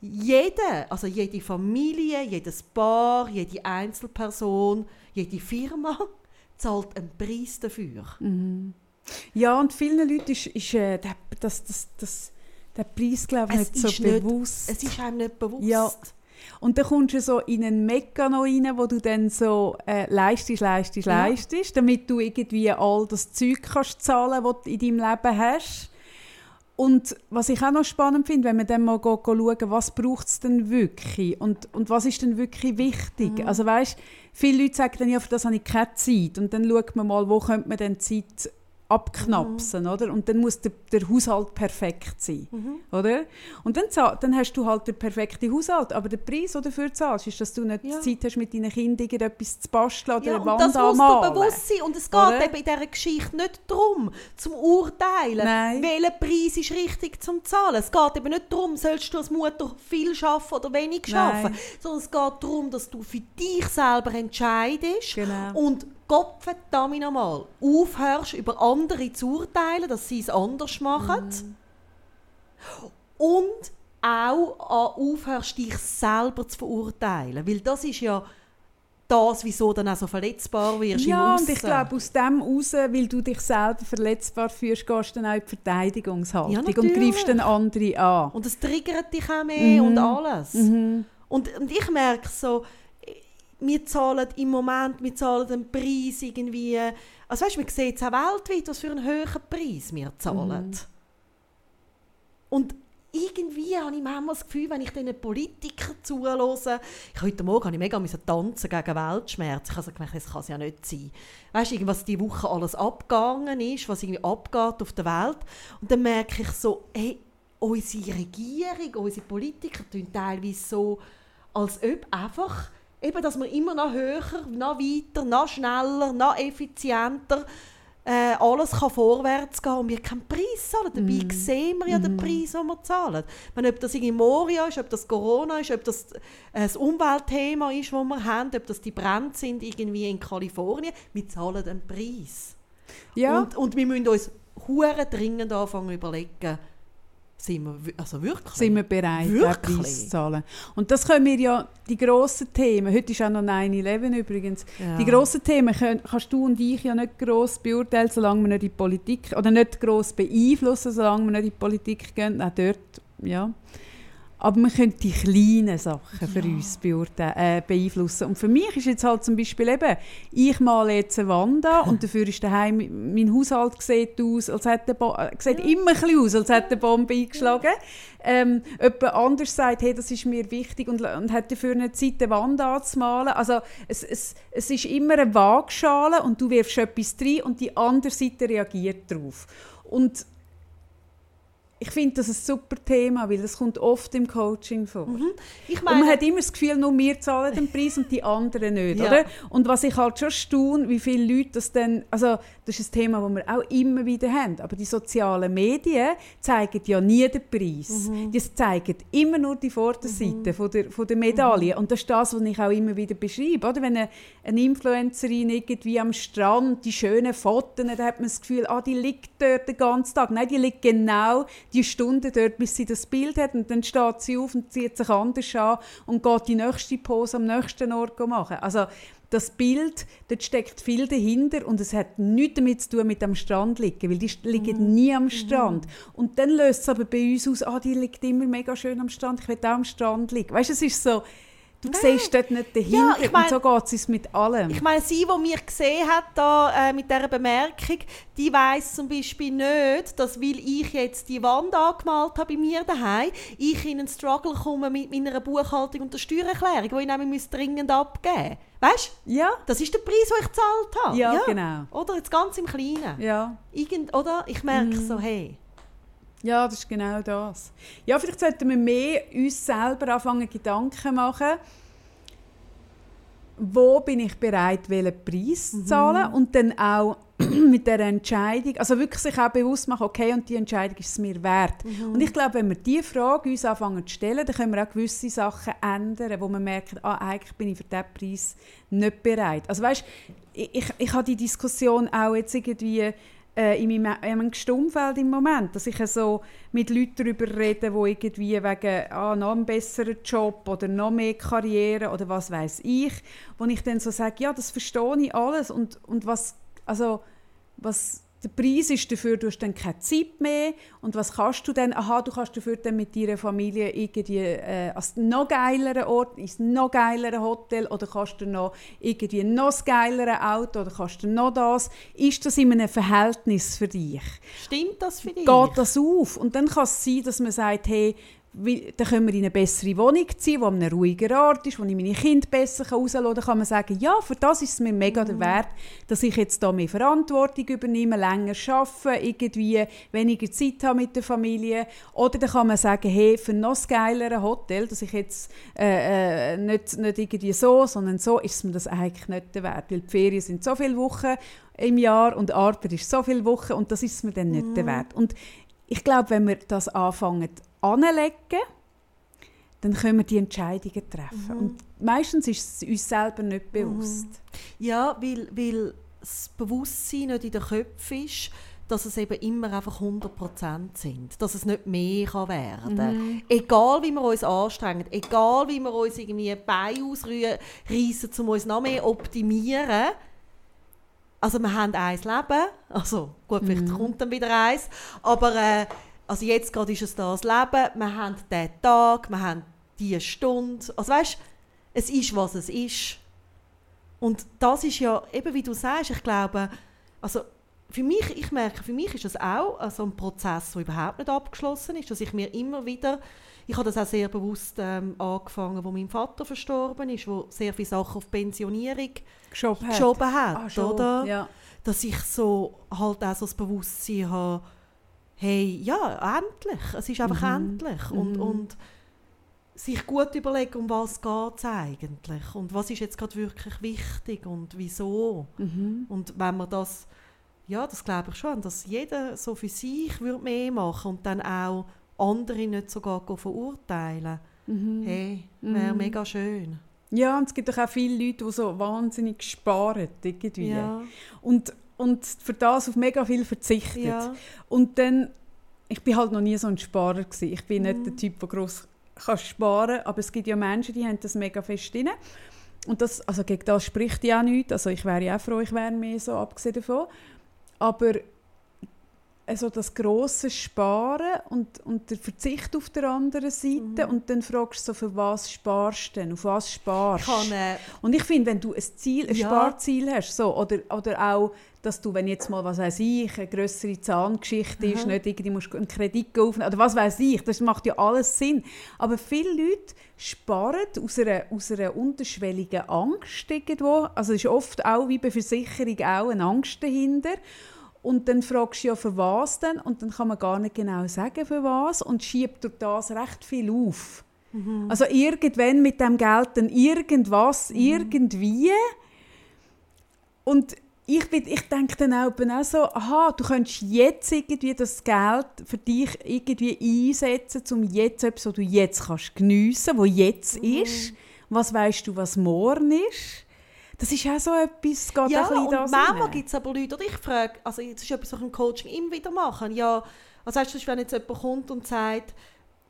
jede, also jede Familie, jedes Paar, jede Einzelperson, jede Firma (laughs) zahlt einen Preis dafür. Mm. Ja, und vielen Leuten ist, ist äh, der, das, das, das, der Preis glaube ich, nicht so nicht, bewusst. Es ist einem nicht bewusst. Ja. Und dann kommst du so in einen Mechanismus rein, wo du dann so äh, leistest, leistest, ja. leistest, damit du irgendwie all das Zeug kannst zahlen, das du in deinem Leben hast. Und was ich auch noch spannend finde, wenn wir dann mal schauen, was braucht es denn wirklich und, und was ist denn wirklich wichtig. Mhm. Also weißt, viele Leute sagen dann, ja, für das habe ich keine Zeit. Und dann schaut man mal, wo könnte man denn Zeit abknapsen, mhm. oder? Und dann muss der, der Haushalt perfekt sein, mhm. oder? Und dann, dann hast du halt den perfekten Haushalt, aber der Preis, den du dafür zahlst, ist, dass du nicht ja. Zeit hast, mit deinen Kindern etwas zu basteln oder ja, eine Wand und das musst du bewusst sein. Und es geht oder? eben in dieser Geschichte nicht darum, zum Urteilen, Nein. welcher Preis ist richtig zum Zahlen. Es geht eben nicht darum, sollst du als Mutter viel arbeiten oder wenig arbeiten, sondern es geht darum, dass du für dich selber entscheidest genau. und Gott verdammt nochmal, aufhörst, über andere zu urteilen, dass sie es anders machen. Mm. Und auch aufhörst, dich selber zu verurteilen. Weil das ist ja das, wieso dann auch so verletzbar wirst Ja, und ich glaube, aus dem heraus, weil du dich selber verletzbar fühlst, gehst du dann auch in die Verteidigungshaltung ja, und greifst dann andere an. Und es triggert dich auch mehr mhm. und alles. Mhm. Und, und ich merke so, wir zahlen im Moment wir zahlen den Preis irgendwie. Also weißt, man sieht auch weltweit, was für einen höheren Preis wir zahlen. Mhm. Und irgendwie habe ich manchmal das Gefühl, wenn ich diesen Politikern zuhöre, ich heute Morgen habe ich mega tanzen gegen Weltschmerz. Ich habe gedacht, das kann es ja nicht sein. Weißt du, was diese Woche alles abgegangen ist, was irgendwie abgeht auf der Welt. Und dann merke ich so, hey, unsere Regierung, unsere Politiker tun teilweise so, als ob einfach eben, dass man immer noch höher, noch weiter, noch schneller, noch effizienter äh, alles kann vorwärts gehen und wir keinen Preis zahlen. Dabei mm. sehen wir ja mm. den Preis, den wir zahlen. Wenn, ob das irgendwie Moria ist, ob das Corona ist, ob das äh, das Umweltthema ist, das wir haben, ob das die Brände sind irgendwie in Kalifornien, wir zahlen den Preis. Ja. Und, und wir müssen uns hure dringend anfangen überlegen, sind wir, also wirklich? Sind wir bereit, wirklich? Preis zu zahlen. Und das können wir ja, die grossen Themen, heute ist auch noch 9-11 übrigens, ja. die grossen Themen können, kannst du und ich ja nicht gross beurteilen, solange wir nicht in die Politik, oder nicht gross beeinflussen, solange wir nicht in die Politik gehen, auch dort, ja. Aber man könnte die kleinen Sachen für uns äh, beeinflussen. Und für mich ist jetzt halt zum Beispiel eben, ich male jetzt eine Wand an (laughs) und dafür ist daheim, mein Haushalt sieht aus, als hätte äh, sieht immer ein aus, als hätte eine Bombe eingeschlagen. Ähm, jemand anders sagt, hey, das ist mir wichtig und, und hat dafür eine Zeit, eine Wand anzumalen. Also es, es, es ist immer eine Waagschale und du wirfst etwas rein und die andere Seite reagiert darauf. Und ich finde das ein super Thema, weil das kommt oft im Coaching vor. Mhm. Ich meine, und man hat immer das Gefühl, nur wir zahlen den Preis und die anderen nicht, (laughs) ja. oder? Und was ich halt schon staune, wie viele Leute das dann, also das ist ein Thema, das wir auch immer wieder haben, aber die sozialen Medien zeigen ja nie den Preis. Mhm. Die zeigen immer nur die Vorderseite mhm. von, der, von der Medaille. Mhm. Und das ist das, was ich auch immer wieder beschreibe, oder? Wenn eine, eine Influencerin irgendwie am Strand, die schönen Fotos, dann hat man das Gefühl, ah, die liegt dort den ganzen Tag. Nein, die liegt genau die Stunde dort, bis sie das Bild hat und dann steht sie auf und zieht sich anders an und geht die nächste Pose am nächsten Ort machen. Also das Bild, dort steckt viel dahinter und es hat nichts damit zu tun mit am Strand liegen, weil die liegen mhm. nie am mhm. Strand. Und dann löst es aber bei uns aus, ah, die liegt immer mega schön am Strand, ich will auch am Strand liegen. Weißt du, es ist so, Nein. siehst dort nicht dahinter ja, ich mein, und so geht es mit allem. Ich meine, sie, die mich gesehen hat da, äh, mit dieser Bemerkung, die weiß zum Beispiel nicht, dass weil ich jetzt die Wand angemalt habe bei mir daheim, ich in einen Struggle komme mit meiner Buchhaltung und der Steuererklärung, die ich nämlich dringend abgeben Weißt du? Ja. Das ist der Preis, den ich gezahlt habe. Ja, ja, genau. Oder jetzt ganz im Kleinen. Ja. Irgend, oder? Ich merke mm. so, hey, ja, das ist genau das. Ja, vielleicht sollten wir mehr uns selber anfangen, Gedanken zu machen, wo bin ich bereit, welchen Preis zu mhm. zahlen und dann auch (clears throat) mit der Entscheidung, also wirklich sich auch bewusst machen, okay, und die Entscheidung ist es mir wert. Mhm. Und ich glaube, wenn wir diese Frage uns anfangen zu stellen, dann können wir auch gewisse Sachen ändern, wo wir merken, ah, eigentlich bin ich für diesen Preis nicht bereit. Also weißt, ich, ich, ich habe die Diskussion auch jetzt irgendwie äh, in meinem, in meinem Umfeld im Moment, dass ich so mit Leuten darüber rede, die irgendwie wegen ah, noch einem besseren Job oder noch mehr Karriere oder was weiß ich, wo ich dann so sage, ja, das verstehe ich alles und, und was, also, was der Preis ist dafür, du hast dann keine Zeit mehr und was kannst du dann? Aha, du kannst dafür dann mit deiner Familie irgendwie äh, als noch geileren Ort, ins noch geilere Hotel oder kannst du noch irgendwie noch das geilere Auto oder kannst du noch das? Ist das in einem Verhältnis für dich? Stimmt das für dich? Geht das auf? Und dann kann es sein, dass man sagt, hey, dann können wir in eine bessere Wohnung ziehen, wo ein ruhiger Ort ist, wo ich meine Kinder besser rauslassen kann. Dann kann man sagen, ja, für das ist es mir mega mhm. der Wert, dass ich jetzt da mehr Verantwortung übernehme, länger arbeite, irgendwie weniger Zeit habe mit der Familie. Oder dann kann man sagen, hey, für noch ein geilere Hotel, dass ich jetzt äh, äh, nicht, nicht irgendwie so, sondern so, ist es mir das eigentlich nicht der Wert. Weil die Ferien sind so viele Wochen im Jahr und die Arbeit ist so viele Wochen und das ist es mir dann nicht mhm. der Wert. Und ich glaube, wenn wir das anfangen anlegen, dann können wir die Entscheidungen treffen. Mhm. Und meistens ist es uns selber nicht bewusst. Mhm. Ja, weil, weil das Bewusstsein nicht in den Köpfen ist, dass es eben immer einfach 100% sind. Dass es nicht mehr kann werden kann. Mhm. Egal wie wir uns anstrengen, egal wie wir uns irgendwie Bein ausreißen, um uns noch mehr optimieren. Also wir haben ein Leben, also gut, vielleicht mhm. kommt dann wieder eins, aber äh, also jetzt gerade ist es das Leben, wir haben diesen Tag, wir haben diese Stunde. Also weißt, es ist, was es ist. Und das ist ja, eben wie du sagst, ich glaube, also für mich, ich merke, für mich ist das auch also ein Prozess, der überhaupt nicht abgeschlossen ist, dass ich mir immer wieder, ich habe das auch sehr bewusst ähm, angefangen, wo mein Vater verstorben ist, wo sehr viele Sachen auf Pensionierung geschoben hat, geschoben hat ah, oder? Ja. Dass ich so halt auch so das Bewusstsein habe, hey, ja, endlich. Es ist einfach mhm. endlich. Und, mhm. und sich gut überlegen, um was geht es eigentlich und was ist jetzt gerade wirklich wichtig und wieso. Mhm. Und wenn man das, ja, das glaube ich schon, dass jeder so für sich würde mehr machen und dann auch andere nicht sogar verurteilen. Mhm. Hey, wäre mhm. mega schön. Ja, und es gibt auch viele Leute, die so wahnsinnig sparen irgendwie. Ja. Und und für das auf mega viel verzichtet. Ja. Und dann, ich bin halt noch nie so ein Sparer gewesen. Ich bin mhm. nicht der Typ, der groß kann sparen, aber es gibt ja Menschen, die haben das mega fest drin. Und das, also gegen das spricht ja auch nichts. Also ich wäre ja auch froh, ich wäre mehr so, abgesehen davon. Aber also das grosse Sparen und, und der Verzicht auf der anderen Seite und dann fragst du so, für was sparst du denn, auf was sparst kann, äh, Und ich finde, wenn du ein Ziel, ein Ja. Sparziel hast, so, oder, oder auch, dass du, wenn jetzt mal, was weiß ich, eine größere Zahngeschichte ist, nicht irgendwie musst einen Kredit aufnehmen, oder was weiß ich, das macht ja alles Sinn. Aber viele Leute sparen aus einer, aus einer unterschwelligen Angst irgendwo, also es ist oft auch wie bei Versicherung auch eine Angst dahinter. Und dann fragst du ja, für was denn? Und dann kann man gar nicht genau sagen, für was. Und schiebt durch das recht viel auf. Also irgendwann mit dem Geld dann irgendwas, irgendwie. Und ich, bin, ich denke dann auch, bin auch so, aha, du könntest jetzt irgendwie das Geld für dich irgendwie einsetzen, um jetzt etwas, was du jetzt kannst geniessen, was jetzt ist. Was weißt du, was morgen ist? Das ist auch so etwas, geht Ja, ein bisschen und das manchmal gibt es aber Leute, oder ich frage, also das ist etwas, was ich im Coaching immer wieder machen. Ja, also weißt du, wenn jetzt jemand kommt und sagt,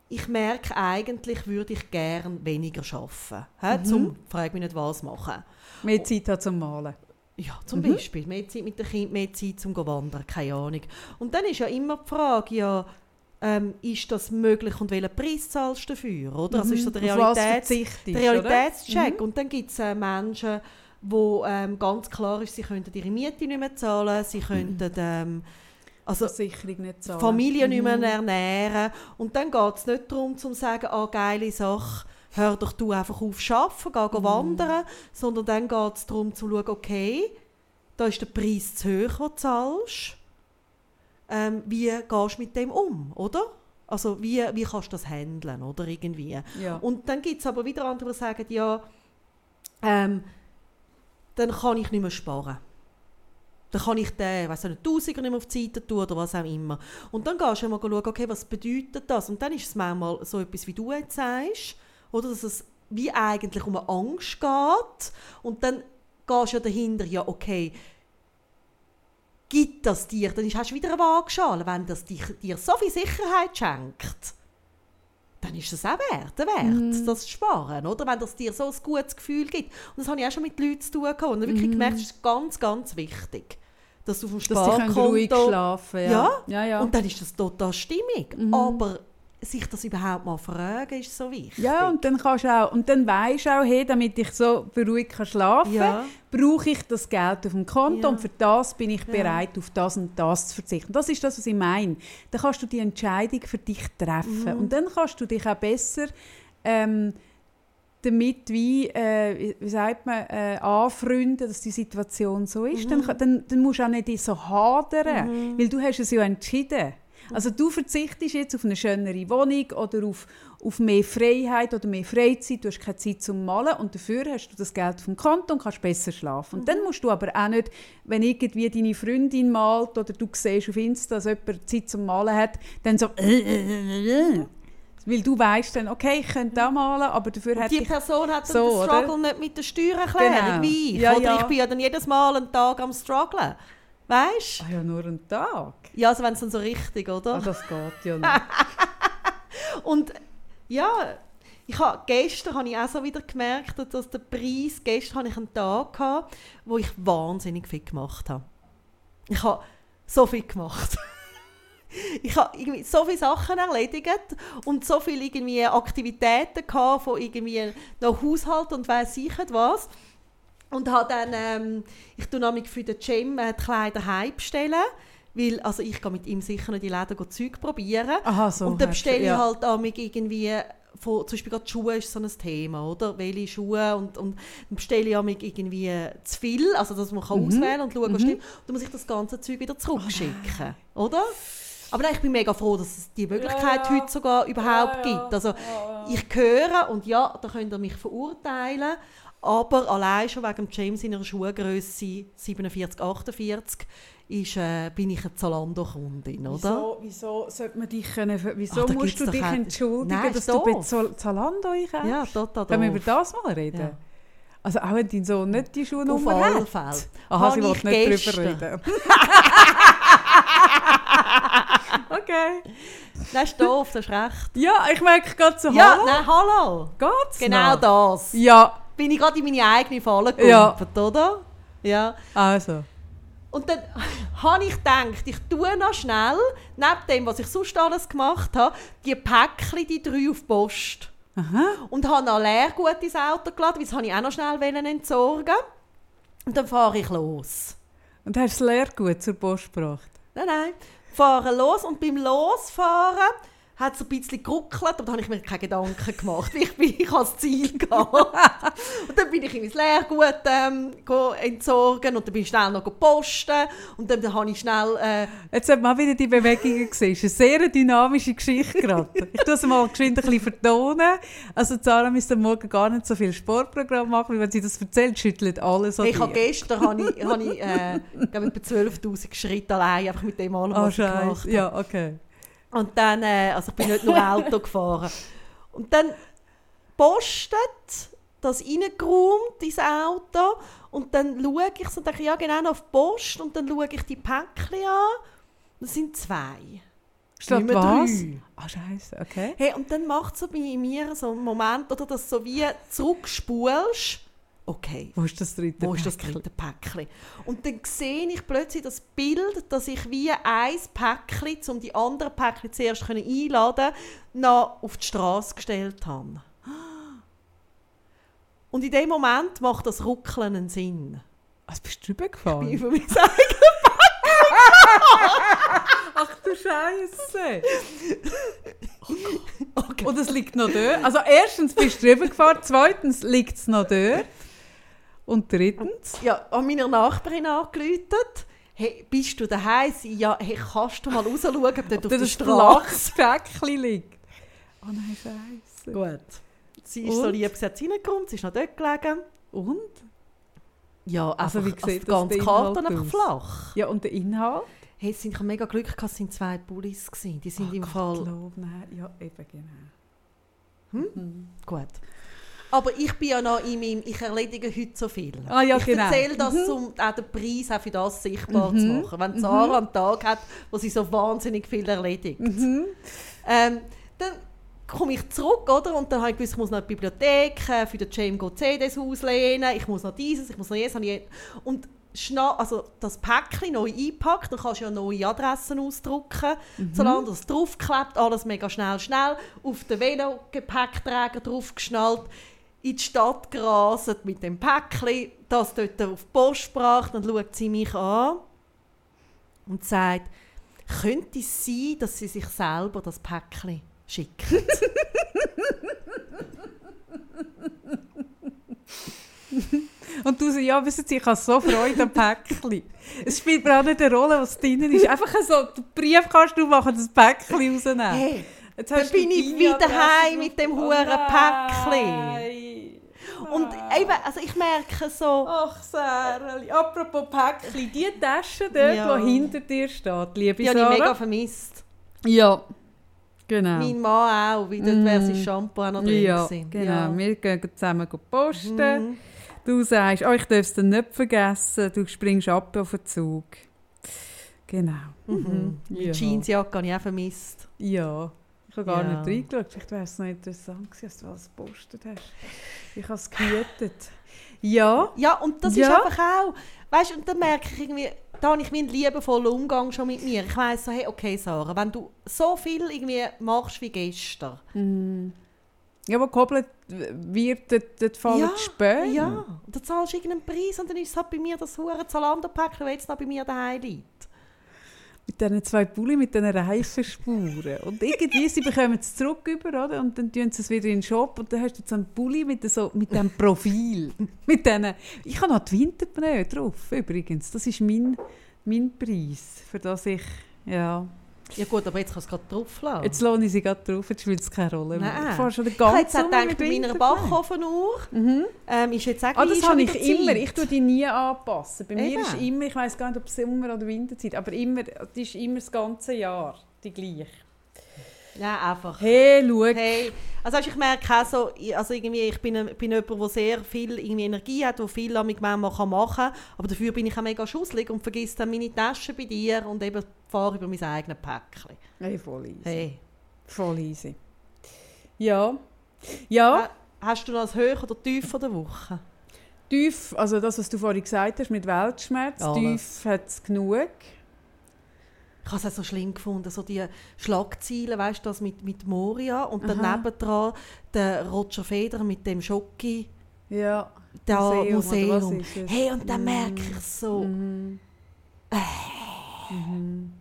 ich merke eigentlich, würde ich gerne weniger arbeiten. He? Mhm. Zum, frage mich nicht, was machen. Mehr Zeit hat zum Malen. Ja, zum Mhm. Beispiel. Mehr Zeit mit dem Kind, mehr Zeit zum wandern, keine Ahnung. Und dann ist ja immer die Frage, ja, ähm, ist das möglich und welchen Preis zahlst du dafür? Oder? Also ist so der Mhm. Realitäts der oder? Mhm. Realitätscheck. Und dann gibt es äh, Menschen, wo ähm, ganz klar ist, sie könnten ihre Miete nicht mehr zahlen, sie könnten ähm, also Versicherung nicht zahlen. Familie nicht Mhm. mehr ernähren. Und dann geht es nicht darum, zu sagen, ah, geile Sache, hör doch du einfach auf zu arbeiten, geh Mhm. wandern, sondern dann geht es darum zu schauen, okay, da ist der Preis zu hoch, den du zahlst. Ähm, wie gehst du mit dem um, oder? Also wie, wie kannst du das handeln, oder irgendwie? Ja. Und dann gibt es aber wieder andere, die sagen, ja, ähm, dann kann ich nicht mehr sparen. Dann kann ich den, weiss nicht, Tausiger nicht mehr auf die Seite tun oder was auch immer. Und dann gehst du mal schauen, okay, was bedeutet das? Und dann ist es manchmal so etwas, wie du jetzt sagst, oder dass es wie eigentlich um eine Angst geht. Und dann gehst du ja dahinter, ja, okay, gibt das dir, dann hast du wieder eine Waagschale, wenn das dich, dir so viel Sicherheit schenkt dann ist das auch wert, Wert, Mhm. das zu sparen, oder? Wenn das dir so ein gutes Gefühl gibt. Und das habe ich auch schon mit Leuten zu tun gehabt. Und wirklich gemerkt, es ist ganz, ganz wichtig, dass du vom Dass sie können ruhig Sparkonto... schlafen ja. Ja, ja, ja. Und dann ist das total stimmig. Mhm. Aber sich das überhaupt mal fragen, ist so wichtig. Ja, und dann kannst auch, und dann weisst du auch, hey, damit ich so beruhigt kann schlafen Ja. brauche ich das Geld auf dem Konto Ja. und für das bin ich Ja. bereit, auf das und das zu verzichten. Das ist das, was ich meine. Dann kannst du die Entscheidung für dich treffen Mhm. und dann kannst du dich auch besser ähm, damit wie, äh, wie- sagt man, äh, anfreunden, dass die Situation so ist. Dann, kann- dann, dann musst du auch nicht so hadern, weil du hast es ja entschieden. Also du verzichtest jetzt auf eine schönere Wohnung oder auf, auf mehr Freiheit oder mehr Freizeit, du hast keine Zeit zum Malen und dafür hast du das Geld dem Konto und kannst besser schlafen. Und dann musst du aber auch nicht, wenn irgendwie deine Freundin malt oder du siehst auf Insta, dass jemand Zeit zum Malen hat, dann so (laughs) weil du weißt dann, okay, ich könnte auch malen, aber dafür Und hätte die. Person hat So, den oder? Struggle nicht mit der Steuererklärung Genau. wie ich. Ja, oder ja. ich bin ja dann jedes Mal einen Tag am strugglen. Weißt Ah ja, nur einen Tag. Ja, also wenn es dann so richtig, oder? Ah, das geht ja (laughs) nicht. Und ja, ich habe, gestern habe ich auch so wieder gemerkt, dass der Preis, gestern hatte ich einen Tag, gehabt, wo ich wahnsinnig viel gemacht habe. Ich habe so viel gemacht. (laughs) ich habe irgendwie so viele Sachen erledigt und so viele irgendwie Aktivitäten gehabt, von irgendwie noch Haushalt und weiss ich was. Und habe dann, ähm, ich tue nämlich für den Gym äh, die Kleider heim weil also ich gehe mit ihm sicher nicht in die Läden go Zeug probieren. Aha, so. und dann bestelle ich ja. halt amig irgendwie, von, zum Beispiel gerade die Schuhe ist so ein Thema, oder? Welche Schuhe und, und dann bestelle ich amig irgendwie zu viel, also dass man kann Mhm. auswählen und schauen, was Mhm. stimmt. Und dann muss ich das ganze Zeug wieder zurückschicken, oder? Aber nein, ich bin mega froh, dass es die Möglichkeit Ja, ja. heute sogar überhaupt Ja, gibt. Also ich höre und ja, da könnt ihr mich verurteilen, aber allein schon wegen James seiner Schuhgröße 47, 48 ist, äh, bin ich eine Zalando-Kundin, oder? Wieso, wieso sollte man dich können, wieso Ach, musst du dich auch- entschuldigen, Nein, dass du bei Zalando einkaufst? Ja, total Können wir über das mal reden? Ja. Also auch wenn dein Sohn nicht die Auf Schuhnummer alle? Fälle. Aha, sie wollte nicht gestern- drüber reden. (laughs) okay. Nein, ist doof, das ist recht. Ja, ich merke gerade so, Ja, hallo, nein, hallo. geht's Genau noch? das. Ja, Bin ich gerade in meine eigene Falle Ja. gegumpelt, oder? Ja. also. Und dann (laughs) habe ich gedacht, ich tue noch schnell, neben dem, was ich sonst alles gemacht habe, die Päckchen, die drei auf die Post. Aha. Und habe noch Leergut ins Auto geladen, weil das wollte ich auch noch schnell entsorgen. Und dann fahre ich los. Und hast das Lehrgut zur Post gebracht? Nein, nein. Fahre los und beim Losfahren hat es ein bisschen geruckelt, aber da habe ich mir keine Gedanken gemacht, ich, bin, ich ans Ziel gegangen. (laughs) und dann bin ich in mein Leergut ähm, entsorgen und dann bin ich schnell noch posten und dann, dann habe ich schnell... Äh, Jetzt hat man wieder die Bewegungen gesehen. Es ist eine sehr dynamische Geschichte gerade. Ich tue es mal geschwind ein bisschen vertonen. Also Zara müsste am Morgen gar nicht so viel Sportprogramm machen, weil wenn sie das erzählt, schüttelt alles an ich habe gestern habe ich, habe ich, äh, etwa 12'000 Schritte allein, einfach mit dem allem, Ah, was ich gemacht. Ja, okay. Und dann, äh, also ich bin nicht nur (laughs) Auto gefahren. Und dann postet das reingeräumt, ins Auto. Und dann schaue ich so und denke, ja genau, auf die Post. Und dann schaue ich die Päckchen an. Das sind zwei. Statt was? drei. Ah, Scheiße, okay. Hey, und dann macht es so bei mir so einen Moment, oder dass du so wie zurückspulst. Okay, Wo ist das dritte wo ist das Päckchen? dritte Päckchen? Und dann sehe ich plötzlich das Bild, dass ich wie ein Päckchen, um die anderen Päckchen zuerst einladen noch auf die Straße gestellt habe. Und in dem Moment macht das Ruckeln einen Sinn. Was bist du drüber Ich gefahren? über mich sagen, Ach du Scheiße! okay. Und es liegt noch dort. Also erstens bist du drüber gefahren, zweitens liegt es noch dort. Und drittens? Ja, an meiner Nachbarin angerufen. Hey, bist du daheim? Ja, hey, kannst du mal rausschauen, ob dort auf der Straße... liegt. Oh nein, Scheiße. Gut. Sie ist so Und? lieb, sie hat es reingekommen, sie ist noch dort gelegen. Und? Ja, Also, einfach, wie sieht die das ganze Karte einfach flach. Ja, und der Inhalt? Hey, sind, ich habe mega Glück gehabt, es sind zwei gewesen. Die sind im Fall... Gottlob, nein. Ja, eben genau. Hm? Mhm. Gut. Aber ich bin ja noch in meinem... Ich erledige heute so viel. Ah, ja, ich genau. erzähle das, Mhm. um auch den Preis auch für das sichtbar Mhm. zu machen. Wenn Sarah einen Tag hat, wo sie so wahnsinnig viel erledigt. Mhm. Ähm, dann komme ich zurück, oder? Und dann habe ich gewusst, ich muss noch die Bibliothek äh, für den Jam Go CDs auslehnen, ich muss noch dieses, ich muss noch jenes. Und also das Päckchen neu einpackt, dann kannst du ja neue Adressen ausdrucken, solange das draufklebt, alles mega schnell, schnell, auf den Velo-Gepäckträger draufgeschnallt, in die Stadt gerasend mit dem Päckchen, das dort auf die Post gebracht, dann schaut sie mich an und sagt, könnte es sein, dass sie sich selber das Päckchen schickt? Und du sagst, ja, wissen Sie, ich habe so Freude am Päckchen. Es spielt mir auch nicht eine Rolle, was drinnen ist. Einfach so, den Brief kannst du machen, das Päckchen rausnehmen. Hey, Jetzt dann bin ich wieder heim mit dem Oh huren Päckchen. nein. und eben, also ich merke so, Ach, Sarah, apropos Päckchen, die Tasche dort, Ja. die hinter dir steht, liebe die habe ich Sarah. mega vermisst. Ja, genau. Mein Mann auch, weil dort wäre sein Mhm. Shampoo auch noch drin ja, gewesen. genau. Wir gehen zusammen posten. Mhm. Du sagst, oh, ich darf es dann nicht vergessen, du springst ab auf den Zug. Genau. Mhm. Ja. Die Jeansjacke habe ich auch vermisst. Ja. Ich habe gar Ja. nicht reingeschaut. Vielleicht wäre es noch interessant gewesen, dass du alles gepostet hast. Ich habe es gehütet. Ja. Ja, und das Ja. ist einfach auch, weißt du, und dann merke ich irgendwie, da habe ich meinen liebevollen Umgang schon mit mir. Ich weiss so, hey, okay Sarah, wenn du so viel irgendwie machst wie gestern, Mm. Ja, aber gekoppelt wird, dort, dort fallen Ja, die Späne. ja, dann zahlst du irgendeinen Preis und dann ist es halt bei mir das hure Zalando-Päckchen, das jetzt noch bei mir daheim liegt. Mit diesen zwei Pulli, mit diesen Reifenspuren. Und irgendwie, sie bekommen es zurück über, oder? Und dann tun sie es wieder in den Shop und dann hast du so einen Pulli mit, so, mit diesem Profil. (laughs) mit diesen, ich habe noch die Winterpneu drauf, übrigens. Das ist mein, mein Preis, für das ich, ja... Ja gut, aber jetzt kannst du es gerade drauflassen. Jetzt lohne ich sie gerade drauf, jetzt spielt es keine Rolle mehr. Nein. Ich fahre schon den ich habe jetzt gedacht, meiner. Bachofenuhr Mhm. ähm, ist jetzt auch Ah, das habe ich wieder immer. Zeit. Ich tue die nie anpassen. Bei mir Eben. ist immer, ich weiß gar nicht, ob Sommer oder Winterzeit, aber immer, die ist immer das ganze Jahr die gleiche. Ja, einfach. Hey, schau. Hey, also ich merke auch so, ich- also irgendwie, ich bin, ein- bin jemand, der sehr viel irgendwie Energie hat, der viel mit manchmal kann machen kann, aber dafür bin ich auch mega schusselig und vergesse dann meine Tasche bei dir und eben fahre über mein eigenes Päckchen. Hey, voll easy. Hey. Voll easy. Ja. Ja, Ha- Hast du noch das Höch oder Tief von der Woche? tief, also das, was du vorhin gesagt hast mit Weltschmerz, Alles. tief hat es genug. Ich habe es auch so schlimm gefunden, so die Schlagzeilen, weißt du, das mit, mit Moria und Aha. daneben dran der Roger Federer mit dem Schocki, Ja. da Museum, Museum. Hey, und dann Mm. merke ich so, Mhm. Mhm.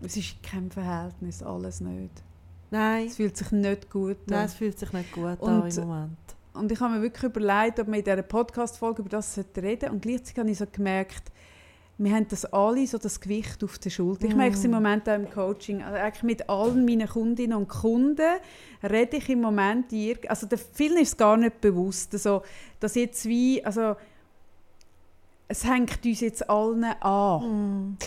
Es ist kein Verhältnis, alles nicht. nein, Es fühlt sich nicht gut nein, an. es fühlt sich nicht gut Und- an im Moment. Und ich habe mir wirklich überlegt, ob wir in dieser Podcast-Folge über das reden. Und gleichzeitig habe ich so gemerkt, wir haben das alle so das Gewicht auf der Schulter. Ich Mm. merke es im Moment auch im Coaching. Also eigentlich mit allen meinen Kundinnen und Kunden rede ich im Moment, also der vielen ist es gar nicht bewusst, also, dass jetzt wie, also es hängt uns jetzt allen an. Mm.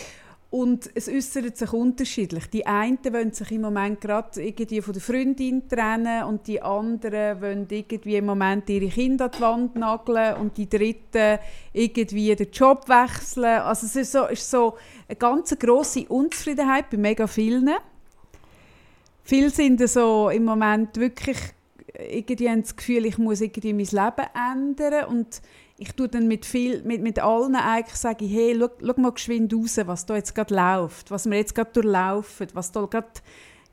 Und es äußert sich unterschiedlich. Die einen wollen sich im Moment gerade irgendwie von der Freundin trennen und die anderen wollen irgendwie im Moment ihre Kinder an die Wand nageln und die dritten irgendwie den Job wechseln. Also es ist so, ist so eine ganz grosse Unzufriedenheit bei mega vielen. Viele sind so im Moment wirklich irgendwie haben das Gefühl, ich muss irgendwie mein Leben ändern und ich tue dann mit, viel, mit, mit allen eigentlich sage ich, hey, schau, schau mal geschwind raus, was da jetzt gerade läuft, was wir jetzt gerade durchlaufen, was da gerade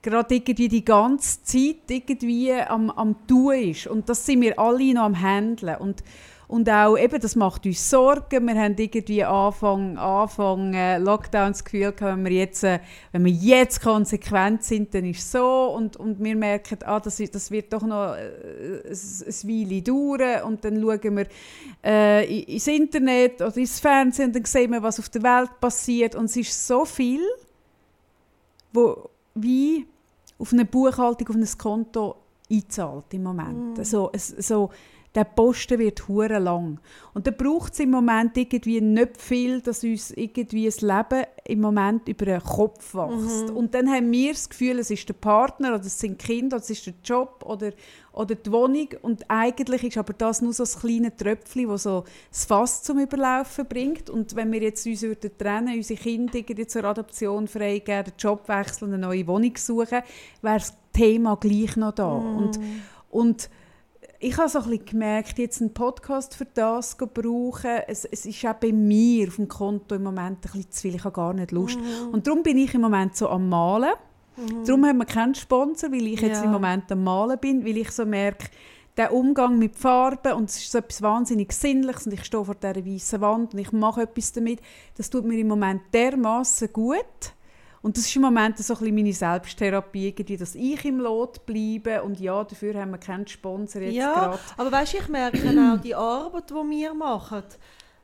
gerade irgendwie die ganze Zeit irgendwie am, am tun ist. Und das sind wir alle noch am Handeln. Und, und auch, eben, das macht uns Sorgen. Wir haben irgendwie Anfang, Anfang äh, Lockdown das Gefühl gehabt, wenn wir jetzt, äh, wenn wir jetzt konsequent sind, dann ist es so. Und, und wir merken, ah, das, das wird doch noch äh, ein, ein Weile dauern. Und dann schauen wir äh, ins Internet oder ins Fernsehen und dann sehen wir, was auf der Welt passiert. Und es ist so viel, wo wie auf eine Buchhaltung, auf ein Konto einzahlt im Moment. Mm. So, so, der Posten wird hure lang. Und da braucht es im Moment irgendwie nicht viel, dass uns irgendwie das Leben im Moment über den Kopf wächst. Mhm. Und dann haben wir das Gefühl, es ist der Partner oder es sind Kinder oder es ist der Job oder, oder die Wohnung. Und eigentlich ist aber das nur so ein kleines Tröpfchen, das so das Fass zum Überlaufen bringt. Und wenn wir jetzt uns würden trennen, unsere Kinder irgendwie zur Adoption freigeben, den Job wechseln, eine neue Wohnung suchen, wäre das Thema gleich noch da. Und, und ich habe so ein bisschen gemerkt, jetzt einen Podcast für das zu brauchen, es, es ist auch bei mir auf dem Konto im Moment ein bisschen zu viel, ich habe gar nicht Lust. Und darum bin ich im Moment so am Malen. Darum haben wir keinen Sponsor, weil ich jetzt Ja. im Moment am Malen bin, weil ich so merke, der Umgang mit Farben und es ist so etwas wahnsinnig Sinnliches und ich stehe vor dieser weißen Wand und ich mache etwas damit, das tut mir im Moment dermaßen gut. Und das ist im Moment so ein bisschen meine Selbsttherapie, irgendwie, dass ich im Lot bleibe. Und ja, dafür haben wir keinen Sponsor jetzt Ja, gerade. aber weißt du, ich merke auch die Arbeit, die wir machen,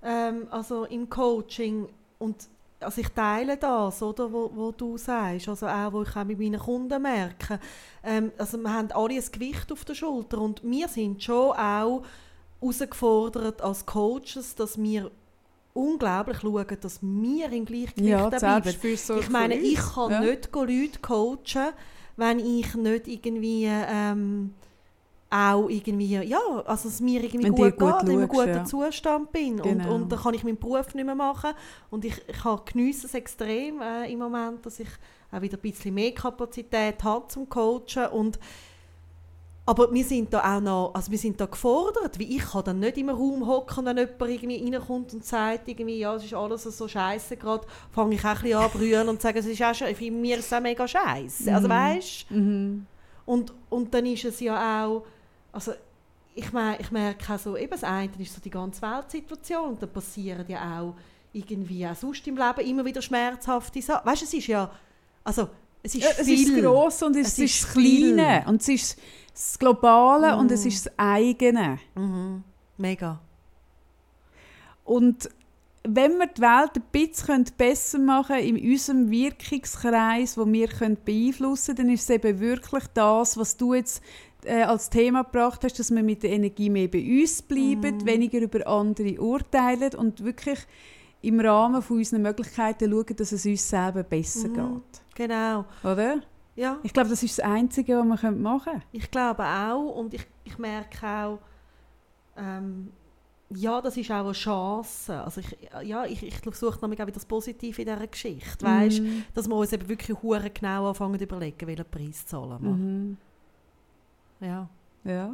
ähm, also im Coaching. Und also ich teile das, oder, wo, wo du sagst, also auch, wo ich auch mit meinen Kunden merke, ähm, also wir haben alle ein Gewicht auf der Schulter. Und wir sind schon auch herausgefordert als Coaches, dass wir unglaublich schauen, dass wir im Gleichgewicht Ja, bleiben. Ich meine, ich kann ja. nicht Leute coachen, wenn ich nicht irgendwie ähm, auch irgendwie, ja, also es mir irgendwie Wenn gut dir geht, gut in einem schaust, guten ja. Zustand bin. Genau. Und, und dann kann ich meinen Beruf nicht mehr machen. Und ich, ich geniesse es extrem äh, im Moment, dass ich auch wieder ein bisschen mehr Kapazität habe zum Coachen. Und aber wir sind da auch noch, also wir sind da gefordert, weil ich kann dann nicht im Raum hocken, wenn jemand irgendwie reinkommt und sagt, irgendwie, ja, es ist alles so scheiße gerade, fange ich auch ein bisschen an brüllen und zu sagen, es ist auch, für mir ist es auch mega scheiße. Also Mhm. weißt Mhm. und, und dann ist es ja auch, also ich, meine, ich merke auch so, eben das eine ist so die ganze Weltsituation und dann passieren ja auch irgendwie auch sonst im Leben immer wieder schmerzhafte Sachen. Weißt du, es ist ja, also es ist Ja, es viel. ist das Grosse und es, Es ist ist das Kleine. viel. Und es ist das Globale und Mhm. es ist das Eigene. Mhm. Mega. Und wenn wir die Welt ein bisschen besser machen können, in unserem Wirkungskreis, wo wir können beeinflussen können, dann ist es eben wirklich das, was du jetzt äh, als Thema gebracht hast, dass wir mit der Energie mehr bei uns bleiben, weniger über andere urteilen und wirklich im Rahmen von unseren Möglichkeiten schauen, dass es uns selber besser Mhm. geht. Genau. Oder? Ja, Ich glaube, das ist das Einzige, was wir machen können. ich glaube auch und ich, ich merke auch, ähm, ja, das ist auch eine Chance. Also ich, ja, ich, ich suche nämlich auch wieder das Positive in dieser Geschichte. Weißt, Mhm. dass wir uns eben wirklich hure genau anfangen zu überlegen, welchen Preis zahlen wir. Mhm. Ja. Ja.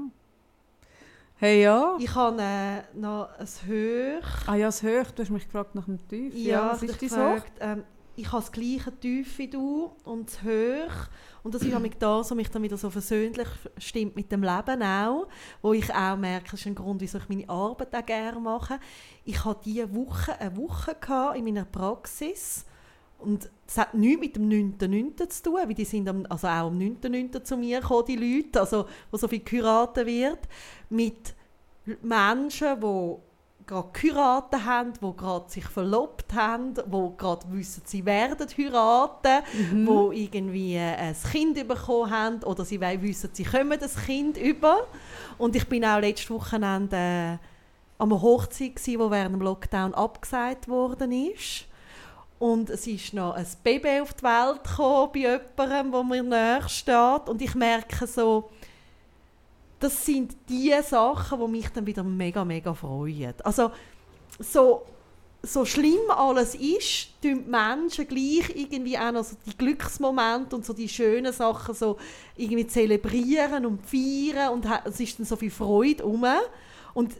Hey, ja. Ich habe äh, noch ein Höch. Ah ja, das Höch. Du hast mich gefragt nach dem Tief. Ja, was ich ist dein ähm, ich habe das gleiche Tief wie du und das Hoch. Und das ist auch das, was mich dann wieder so versöhnlich stimmt mit dem Leben auch. Wo ich auch merke, das ist ein Grund, wieso ich meine Arbeit auch gerne mache. Ich hatte diese Woche eine Woche in meiner Praxis. Und das hat nichts mit dem 9.9. zu tun, weil die sind am, also auch am 9.9. zu mir gekommen, die Leute, also, wo so viel geheiratet wird, mit Menschen, die gerade geheiratet haben, die gerade sich verlobt haben, die gerade wissen, sie werden heiraten, Mhm. wo irgendwie äh, ein Kind bekommen haben oder sie wissen, sie kommen das Kind über. Und ich bin auch letztes Wochenende äh, an einer Hochzeit, die während dem Lockdown abgesagt worden ist. Und es ist noch ein Baby auf die Welt gekommen bei jemandem, wo mir näher steht. Und ich merke so, das sind die Sachen, die mich dann wieder mega, mega freuen. Also, so, so schlimm alles ist, tun die Menschen gleich irgendwie auch noch so die Glücksmomente und so die schönen Sachen so irgendwie zelebrieren und feiern und es ist dann so viel Freude um. Und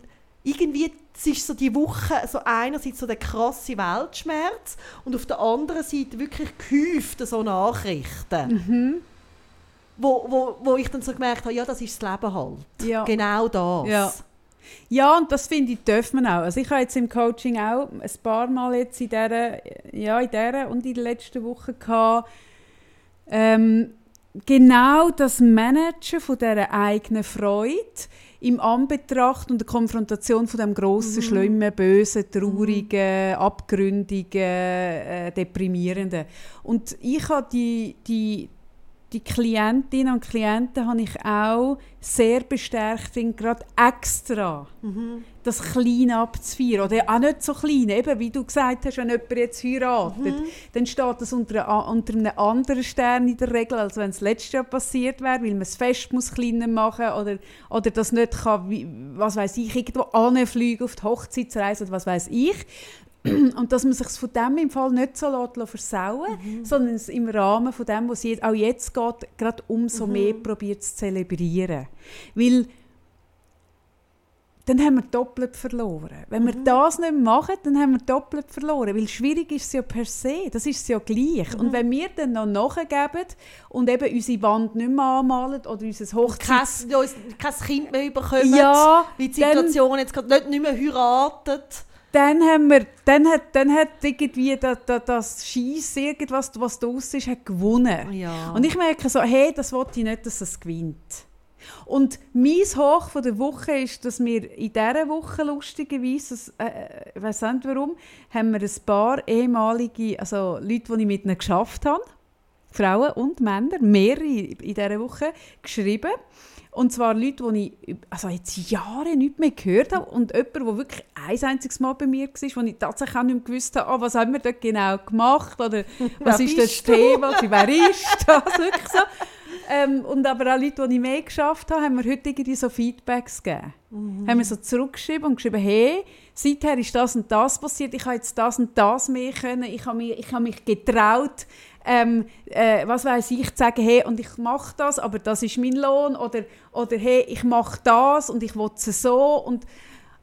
irgendwie ist so die Woche so einerseits so der krasse Weltschmerz und auf der anderen Seite wirklich gehäuft so Nachrichten. Wo, wo, wo ich dann so gemerkt habe, ja, das ist das Leben halt. Ja. Genau das. Ja. Ja, und das finde ich, darf man auch. Also ich habe jetzt im Coaching auch ein paar Mal jetzt in dieser, ja, in dieser und in der letzten Woche gehabt, ähm, genau das Managen von dieser eigenen Freude im Anbetracht und der Konfrontation von dem grossen, schlimmen, bösen, traurigen, abgründigen, äh, deprimierenden. Und ich habe die, die, die Klientinnen und Klienten habe ich auch sehr bestärkt, gerade extra das Kleine abzufeiern. Oder auch nicht so klein. Eben, wie du gesagt hast, wenn jemand jetzt heiratet, dann steht das unter, unter einem anderen Stern in der Regel, als wenn es letztes Jahr passiert wäre, weil man das Fest muss kleiner machen oder, oder das nicht kann, wie, was weiß ich, irgendwo anfliegen auf die Hochzeitsreise oder was weiß ich. (clears throat) Und dass man sich von dem im Fall nicht so lässt versauen sondern es im Rahmen von dem, was es auch jetzt geht, gerade umso mehr probiert zu zelebrieren. Weil dann haben wir doppelt verloren. Wenn wir das nicht machen, dann haben wir doppelt verloren. Weil schwierig ist es ja per se, das ist es ja gleich. Und wenn wir dann noch nachgeben und eben unsere Wand nicht mehr anmalen oder unser kein, Hochzeits... uns kein Kind mehr bekommen, Ja, weil die Situation jetzt gerade nicht, nicht mehr heiratet. Dann haben wir, dann hat, dann hat irgendwie das, das, das Scheiss, irgendwas, was draus ist, hat gewonnen. Ja. Und ich merke so, hey, das wollte ich nicht, dass es gewinnt. Und mein Hoch von der Woche ist, dass wir in dieser Woche lustigerweise, äh, ich weiss nicht warum, haben wir ein paar ehemalige, also Leute, die ich mit ihnen geschafft habe, Frauen und Männer, mehrere in dieser Woche, geschrieben. Und zwar Leute, die ich also jetzt Jahre nicht mehr gehört habe. Und jemand, der wirklich ein einziges Mal bei mir war, wo ich tatsächlich auch nicht mehr gewusst habe, oh, was haben wir dort genau gemacht oder (laughs) was ist das du? Thema, wer ist das, wirklich so. Ähm, und aber auch Leute, die ich mehr geschafft habe, haben mir heute irgendwie so Feedbacks gegeben. Haben mir so zurückgeschrieben und geschrieben, hey, seither ist das und das passiert, ich habe jetzt das und das mehr können, ich habe mich, ich habe mich getraut, ähm, äh, was weiß ich, zu sagen, hey, und ich mache das, aber das ist mein Lohn, oder, oder hey, ich mache das und ich will es so und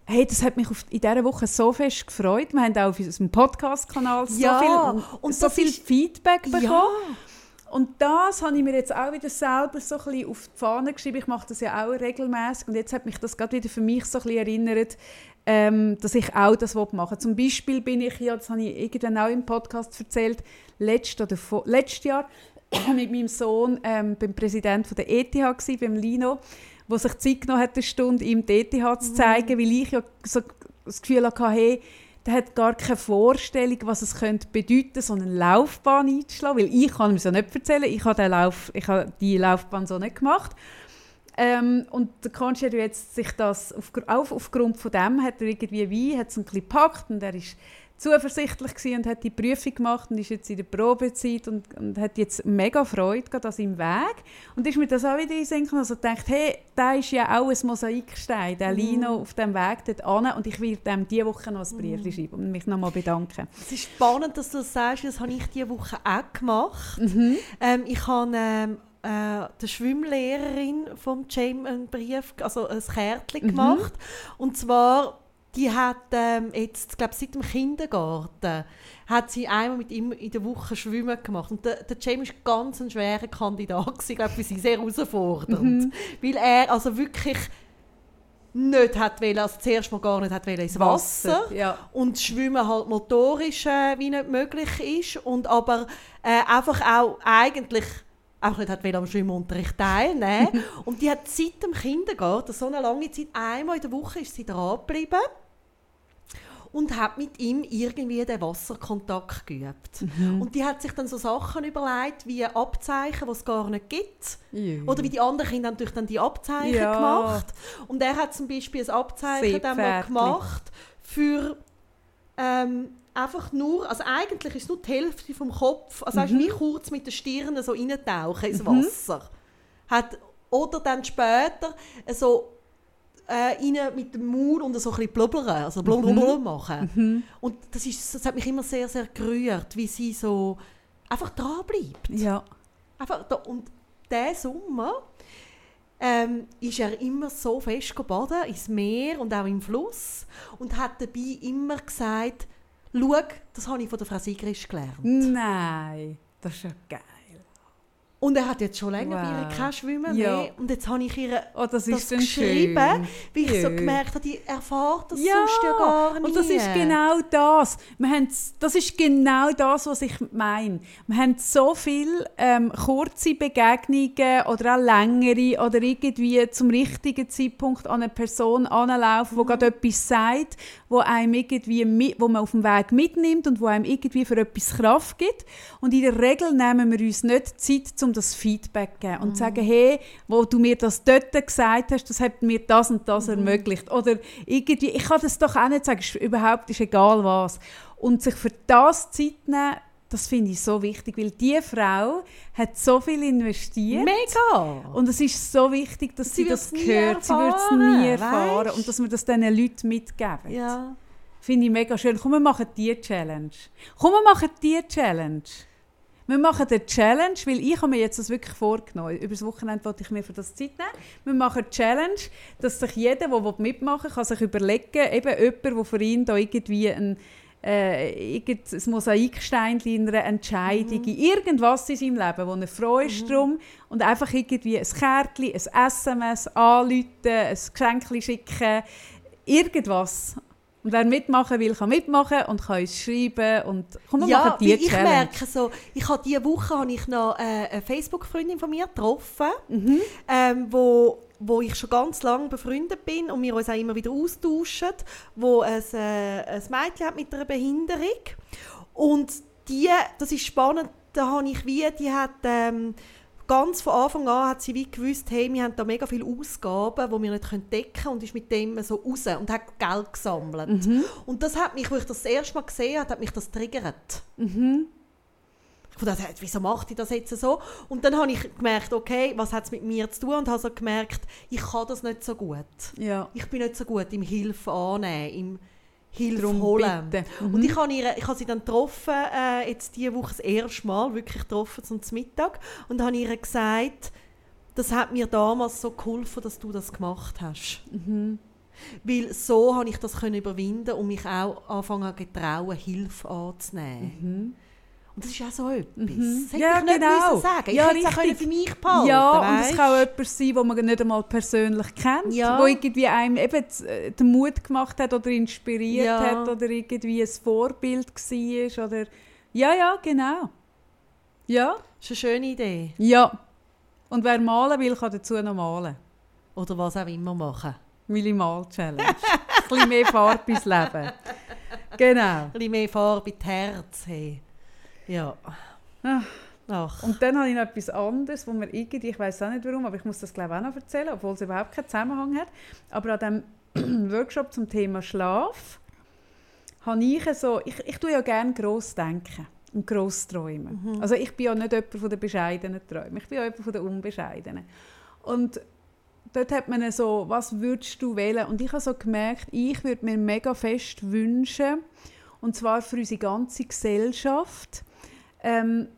Hey, das hat mich in dieser Woche so fest gefreut. Wir haben auch auf unserem Podcast-Kanal so Ja, viel, und so viel ist- Feedback bekommen. Ja. Und das habe ich mir jetzt auch wieder selber so ein bisschen auf die Fahne geschrieben. Ich mache das ja auch regelmäßig und jetzt hat mich das gerade wieder für mich so ein bisschen erinnert, ähm, dass ich auch das machen will. Zum Beispiel bin ich ja, das habe ich irgendwann auch im Podcast erzählt, letztes, oder vor, letztes Jahr (coughs) mit meinem Sohn ähm, beim Präsidenten der ETH gewesen, beim Lino, wo sich Zeit genommen hat, eine Stunde ihm die ETH zu zeigen, weil ich ja so das Gefühl hatte, hey, der hat gar keine Vorstellung, was es könnte bedeuten, so eine Laufbahn einzuschlagen, weil ich kann ihm so nicht erzählen, ich habe, Lauf, ich habe die Laufbahn so nicht gemacht. Ähm, und der Konsti hat jetzt sich das, auf, auch aufgrund von dem, hat er irgendwie wie, hat es ein bisschen gepackt und er ist zuversichtlich gewesen und hat die Prüfung gemacht und ist jetzt in der Probezeit und, und hat jetzt mega Freude gerade an seinem Weg. Und ist mir das auch wieder gekommen, also gedacht, hey, da ist ja auch ein Mosaikstein, der Lino auf dem Weg dort an und ich werde ihm diese Woche noch ein Brief schreiben und mich nochmal bedanken. Es ist spannend, dass du das sagst, das habe ich diese Woche auch gemacht. Ähm, ich habe ähm, äh, der Schwimmlehrerin vom James einen Brief, also ein Kärtchen mhm. gemacht. Und zwar, die hat ähm, jetzt, glaube seit dem Kindergarten, hat sie einmal mit ihm in der Woche schwimmen gemacht. Und der, der James war ganz ein schwerer Kandidat, ich glaube, für sie sehr herausfordernd. Mhm. Weil er also wirklich nicht hat wollen, also zuerst mal gar nicht hat wollen ins Wasser, Wasser ja. und Schwimmen halt motorisch äh, wie nicht möglich ist und aber äh, einfach auch eigentlich einfach nicht hat am Schwimmunterricht teilnehmen (laughs) und die hat seit dem Kindergarten so eine lange Zeit einmal in der Woche ist sie dran geblieben und hat mit ihm irgendwie den Wasserkontakt geübt. Mhm. Und die hat sich dann so Sachen überlegt, wie Abzeichen, die es gar nicht gibt. Ja. Oder wie die anderen Kinder natürlich dann die Abzeichen ja. gemacht. Und er hat zum Beispiel ein Abzeichen dann mal gemacht für ähm, einfach nur, also eigentlich ist es nur die Hälfte vom Kopf, also mhm. wie kurz mit der Stirn so reintauchen ins mhm. Wasser. Mhm. Hat, oder dann später so äh, mit dem Mund und so ein bisschen blubbern, also blablabla mhm. machen. Mhm. Und das, ist, das hat mich immer sehr, sehr gerührt, wie sie so einfach dranbleibt. Ja. Einfach da, und diesen Sommer ähm, ist er immer so fest baden, ins Meer und auch im Fluss und hat dabei immer gesagt, schau, das habe ich von der Frau Sigrisch gelernt. Nein, das ist ja geil. Und er hat jetzt schon länger wow. bei ihr kein Schwimmen ja. mehr. Und jetzt habe ich ihr oh, das, das geschrieben, weil ich ja. so gemerkt habe, die erfahrt das ja. sonst ja gar nicht. Und das ist genau das. Wir haben, das ist genau das, was ich meine. Wir haben so viele ähm, kurze Begegnungen oder auch längere oder irgendwie zum richtigen Zeitpunkt an eine Person anlaufen, die mhm. gerade etwas sagt, wo, einem irgendwie mit, wo man auf dem Weg mitnimmt und wo einem irgendwie für etwas Kraft gibt. Und in der Regel nehmen wir uns nicht Zeit, um das Feedback zu geben und mhm. sagen, hey, wo du mir das dort gesagt hast, das hat mir das und das mhm. ermöglicht. Oder irgendwie, ich kann das doch auch nicht sagen, ist überhaupt ist egal was. Und sich für das Zeit nehmen, das finde ich so wichtig, weil diese Frau hat so viel investiert. Mega! Und es ist so wichtig, dass sie, sie das hört. Sie wird es nie erfahren. Weißt? Und dass wir das diesen Leuten mitgeben. Ja. Finde ich mega schön. Komm, wir machen die Challenge. Komm, wir machen die Challenge. Wir machen eine Challenge, weil ich habe mir jetzt das wirklich vorgenommen. Über das Wochenende wollte ich mir für das Zeit nehmen. Wir machen eine Challenge, dass sich jeder, der mitmachen will, kann sich überlegen, eben jemand, der für ihn da irgendwie ein äh, ein Mosaikstein in einer Entscheidung, mhm. irgendwas in seinem Leben, wo er froh ist mhm. drum und einfach irgendwie ein Kärtchen, ein SMS anrufen, ein Geschenk schicken, irgendwas. Und wer mitmachen will, kann mitmachen und kann uns schreiben und komm, wir ja, machen die ich Challenge. merke so, ich habe diese Woche habe ich noch äh, eine Facebook-Freundin von mir getroffen, mhm. ähm, wo wo ich schon ganz lange befreundet bin und wir uns auch immer wieder austauschen, wo ein, äh, ein Mädchen hat mit einer Behinderung und die, das ist spannend, da habe ich wie, die hat ähm, ganz von Anfang an hat sie wie gewusst, hey, wir haben da mega viele Ausgaben, die wir nicht decken können und ist mit dem so raus und hat Geld gesammelt. Mhm. Und das hat mich, als ich das, das erste Mal gesehen habe, hat mich das triggert. Mhm. Ich dachte, wieso macht die das jetzt so? Und dann habe ich gemerkt, okay, was hat es mit mir zu tun? Und habe so gemerkt, ich kann das nicht so gut. Ja. Ich bin nicht so gut im Hilfe annehmen, im Hilfe Drum holen. Mhm. Und ich habe, ihre, ich habe sie dann getroffen, äh, jetzt diese Woche das erste Mal, wirklich getroffen zum Mittag. Und habe ihr gesagt, das hat mir damals so geholfen, dass du das gemacht hast. Mhm. Weil so habe ich das können überwinden und mich auch anfangen getrauen, Hilfe anzunehmen. Mhm. Das ist auch so etwas. Mhm. Das hätte ja, ich nicht genau. sagen Ich ja, hätte es auch für mich behalten Ja, weißt? und es kann auch jemand sein, den man nicht einmal persönlich kennt, ja. wo irgendwie einem eben äh, den Mut gemacht hat oder inspiriert ja. hat oder irgendwie ein Vorbild war. Oder ja, ja, genau. Ja. Das ist eine schöne Idee. Ja. Und wer malen will, kann dazu noch malen. Oder was auch immer machen. Minimal-Challenge. ein bisschen mehr Farbe ins Leben. (laughs) Genau. Ein bisschen mehr Farbe ins Herz. Hey. Ja. Ach. Und dann habe ich noch etwas anderes, wo mir irgendwie, ich weiß auch nicht warum, aber ich muss das glaube ich auch noch erzählen, obwohl es überhaupt keinen Zusammenhang hat. Aber an diesem (clears throat) Workshop zum Thema Schlaf habe ich so, ich, ich tue ja gerne gross denken und gross träumen. Mhm. Also ich bin ja nicht jemand von den bescheidenen Träumen, ich bin ja jemand von den unbescheidenen. Und dort hat man so, was würdest du wählen? Und ich habe so gemerkt, ich würde mir mega fest wünschen, und zwar für unsere ganze Gesellschaft, ähm,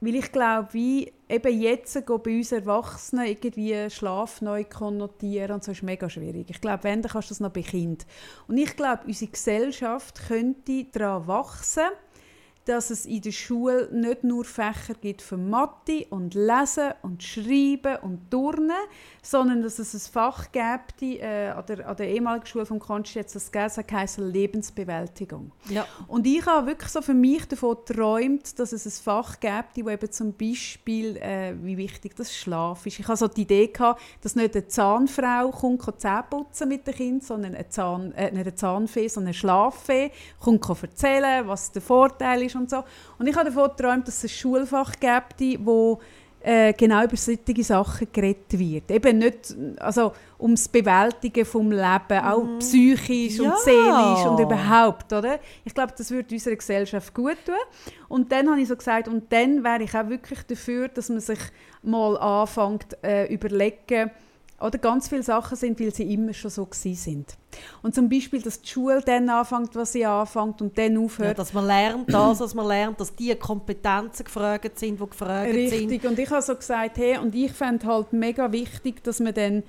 weil ich glaube, wie eben jetzt bei uns Erwachsenen irgendwie Schlaf neu konnotieren und so ist mega schwierig. Ich glaube, wenn, dann kannst du das noch bei Kind. Und ich glaube, unsere Gesellschaft könnte daran wachsen, dass es in der Schule nicht nur Fächer gibt für Mathe und Lesen und Schreiben und Turnen, sondern dass es ein Fach gibt, äh, an, der, an der ehemaligen Schule von Konstanz, das heisst Lebensbewältigung. Ja. Und ich habe wirklich so für mich davon geträumt, dass es ein Fach gibt, wo eben zum Beispiel, äh, wie wichtig das Schlaf ist. Ich hatte so die Idee, gehabt, dass nicht eine Zahnfrau kommt, Zähne putzen mit dem Kind, sondern eine, Zahn, äh, nicht eine Zahnfee, sondern eine Schlaffee kommt erzählen, was der Vorteil ist und so. Und ich habe davon geträumt, dass es ein Schulfach gibt, wo äh, genau über solche Sachen geredet wird. Eben nicht also, ums Bewältigen des Lebens, auch mhm. psychisch ja. und seelisch und überhaupt. Oder? Ich glaube, das würde unserer Gesellschaft gut tun. Und dann habe ich so gesagt, und dann wäre ich auch wirklich dafür, dass man sich mal anfängt äh, überlegen, oder ganz viele Sachen sind, weil sie immer schon so sind. Und zum Beispiel, dass die Schule dann anfängt, was sie anfängt und dann aufhört. Ja, dass man lernt das, was man lernt, dass die Kompetenzen gefragt sind, die gefragt Richtig. sind. Richtig, und ich habe so gesagt, hey, und ich fände halt mega wichtig, dass man dann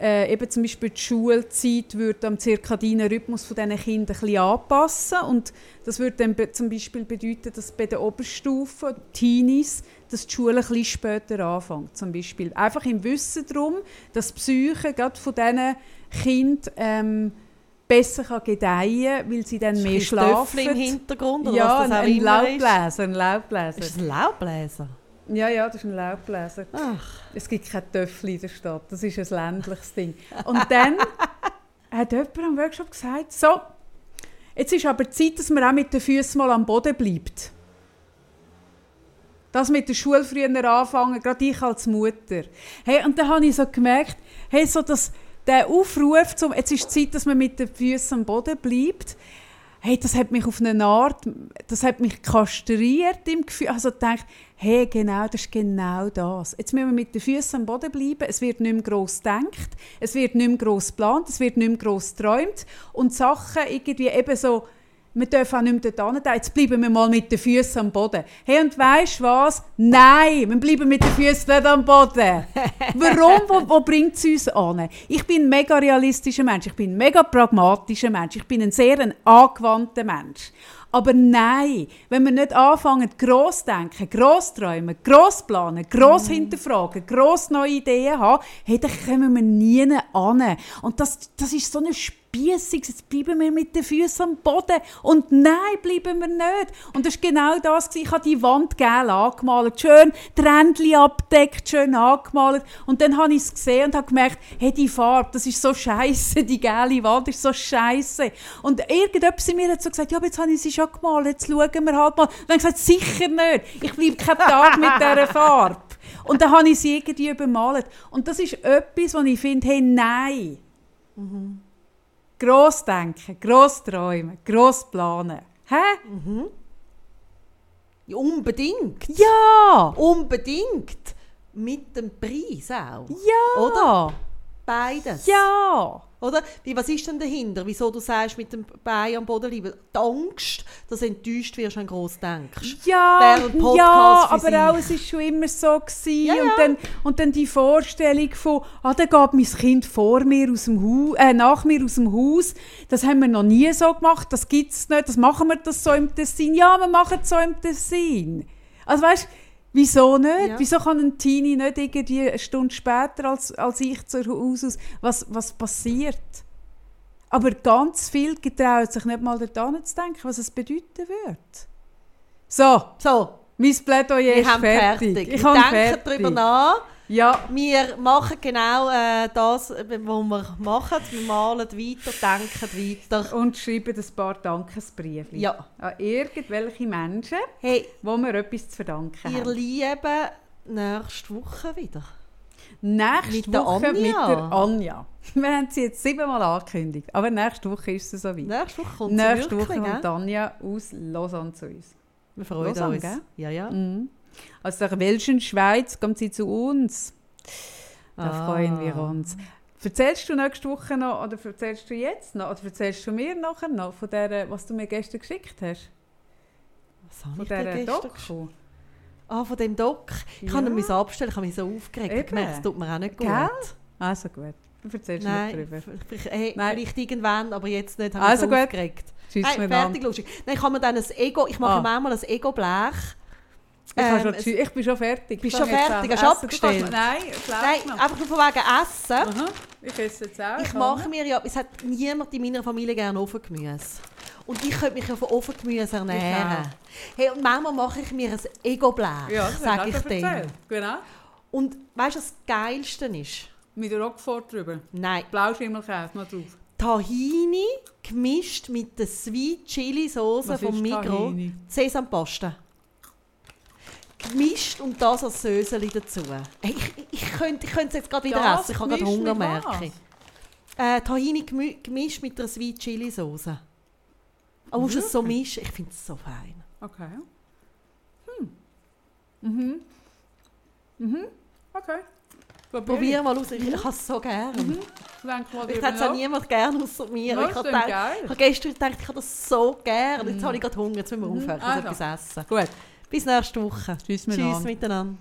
äh, eben zum Beispiel die Schulzeit würde am zirkadinen Rhythmus von diesen Kindern ein bisschen anpassen und das würde dann be zum Beispiel bedeuten, dass bei der Oberstufe, Teenies, dass die Schule ein bisschen später anfängt, zum Beispiel. Einfach im Wissen darum, dass die Psyche gerade von diesen Kindern ähm, besser kann gedeihen kann, weil sie dann ist mehr schlafen. im Hintergrund? Oder ja, was das ein, ein Laubbläser, ein Laubbläser. Ist das ein Laubbläser? Ja, ja, das ist ein Laubbläser. Ach. Es gibt keine Töffel in der Stadt, das ist ein ländliches Ding. Und dann (laughs) hat jemand am Workshop gesagt, so, jetzt ist aber Zeit, dass man auch mit den Füßen mal am Boden bleibt. Das mit der Schule früher anfangen, gerade ich als Mutter. Hey, und dann habe ich so gemerkt, hey, so das, der Aufruf, zum, jetzt ist Zeit, dass man mit den Füßen am Boden bleibt, hey, das hat mich auf eine Art, das hat mich kastriert im Gefühl, also gedacht, hey, genau, das ist genau das. Jetzt müssen wir mit den Füßen am Boden bleiben, es wird nicht mehr gross gedacht, es wird nicht mehr gross geplant, es wird nicht mehr gross geträumt. Und Sachen irgendwie eben so, wir dürfen auch nicht mehr dort. Jetzt bleiben wir mal mit den Füßen am Boden. Hey, und weißt du was? Nein, wir bleiben mit den Füßen nicht am Boden. (laughs) Warum? Wo, wo bringt es uns an? Ich bin ein mega realistischer Mensch. Ich bin ein mega pragmatischer Mensch. Ich bin ein sehr ein angewandter Mensch. Aber nein, wenn wir nicht anfangen, gross denken, gross träumen, gross planen, gross mm. hinterfragen, gross neue Ideen haben, hey, dann kommen wir nie an. Und das, das ist so eine Spießig, jetzt bleiben wir mit den Füßen am Boden. Und nein, bleiben wir nicht. Und das war genau das. Ich habe die Wand gel angemalt, schön Rändchen abdeckt, schön angemalt. Und dann habe ich es gesehen und habe gemerkt, hey, die Farbe, das ist so scheiße, die gelbe Wand ist so scheiße. Und irgendjemand in mir hat so gesagt, ja, aber jetzt habe ich sie schon gemalt, jetzt schauen wir halt mal. Und dann habe ich gesagt, sicher nicht, ich bleibe keinen Tag mit dieser (laughs) Farbe. Und dann habe ich sie irgendwie übermalt. Und das ist etwas, wo ich finde, hey, nein. Mhm. Gross denken, gross träumen, gross planen. Hä? Mhm. Ja, unbedingt. Ja! Unbedingt. Mit dem Preis auch. Ja! Oder? Beides. Ja! Oder? Wie, was ist denn dahinter? Wieso du sagst, mit dem Bein am Boden liegen? Die Angst, dass du enttäuscht wirst, wenn du gross denkst. Ja, ja aber auch, es war schon immer so. Gewesen. Ja, ja. Und, dann, und dann die Vorstellung von, ah, dann geht mein Kind vor mir aus dem Haus, äh, nach mir aus dem Haus. Das haben wir noch nie so gemacht, das gibt es nicht, das machen wir das so im Tessin. Ja, wir machen es so im Tessin. Also weißt Wieso nicht? Ja. Wieso kann ein Teenie nicht irgendwie eine Stunde später als, als ich zu Hause aus? Was, was passiert? Aber ganz viel getrauen sich nicht mal daran zu denken, was es bedeuten wird. So, so. mein Plädoyer ist fertig. fertig. Ich denke darüber nach. Ja. Wir machen genau äh, das, was wir machen. Wir malen weiter, denken weiter. Und schreiben ein paar Dankesbriefe. Ja. An irgendwelche Menschen, hey, wo wir etwas zu verdanken ihr haben. Ihr Lieben, nächste Woche wieder. Nächste mit Woche Anja. mit der Anja. (laughs) Wir haben sie jetzt siebenmal angekündigt, aber nächste Woche ist es soweit. Nächste Woche kommt Nächste Woche kommt? Anja aus Lausanne zu uns. Wir freuen Lausanne, uns. gell? Ja, ja. Mhm. Aus der welchen Schweiz kommt sie zu uns. Da Ah. freuen wir uns. Erzählst du nächste Woche noch, oder erzählst du jetzt noch, oder erzählst du mir nachher noch von der, was du mir gestern geschickt hast? Was habe Von ich gestern Doku? Ah, von dem Doc. Ich Ja. kann ihn abstellen, ich habe mich so aufgeregt. Ich Eben. gemerkt, es tut mir auch nicht gut. Gell? Also gut, du erzählst nicht Nein, drüber. vielleicht, hey, Nein. vielleicht irgendwann, aber jetzt nicht. Habe Also ich mich so gut. aufgeregt. Miteinander. fertig, lustig. Nein, ich habe mir dann ein Ego, ich mache Ah. manchmal ein Ego-Blech. Ich, Ähm, tschü- ich bin schon fertig. Bist Ich schon fertig? Hast du abgestellt? Nein, ich Nein, einfach nur von wegen Essen. Aha, ich esse jetzt auch. Ich mache mir ja, es hat niemand in meiner Familie gerne Ofengemüse. Und ich könnte mich ja von Ofengemüse ernähren. Hey, und manchmal mache ich mir ein Ego-Blech, Ja, sage ich dir. Genau. Und weißt du, was das Geilste ist? Mit der Roquefort drüber. Nein, Blauschimmelkäse noch drauf. Tahini gemischt mit der Sweet Chili Soße vom Migros. Tahini? Sesampaste. Gemischt und das als Söseli dazu. Hey, ich, ich könnte ich könnte es jetzt gerade wieder Das essen. Ich habe gerade Hunger, merke ich. Äh, Tahini gemischt mit der Sweet Chili Soße. Aber musst du es so mischen? Ich finde es so fein. Okay. Hm. Mhm. Mhm. Okay. Probier mal aus. Ich, ich habe es so gerne. Mhm. Ich hätte es auch niemand gerne außer mir. Ja, ich, habe habe gestern gedacht, ich habe das so gerne. Jetzt Mhm. habe ich gerade Hunger. Jetzt müssen wir Mhm. aufhören. Also. etwas essen. Gut. Bis nächste Woche. Tschüss Tschüss miteinander. miteinander.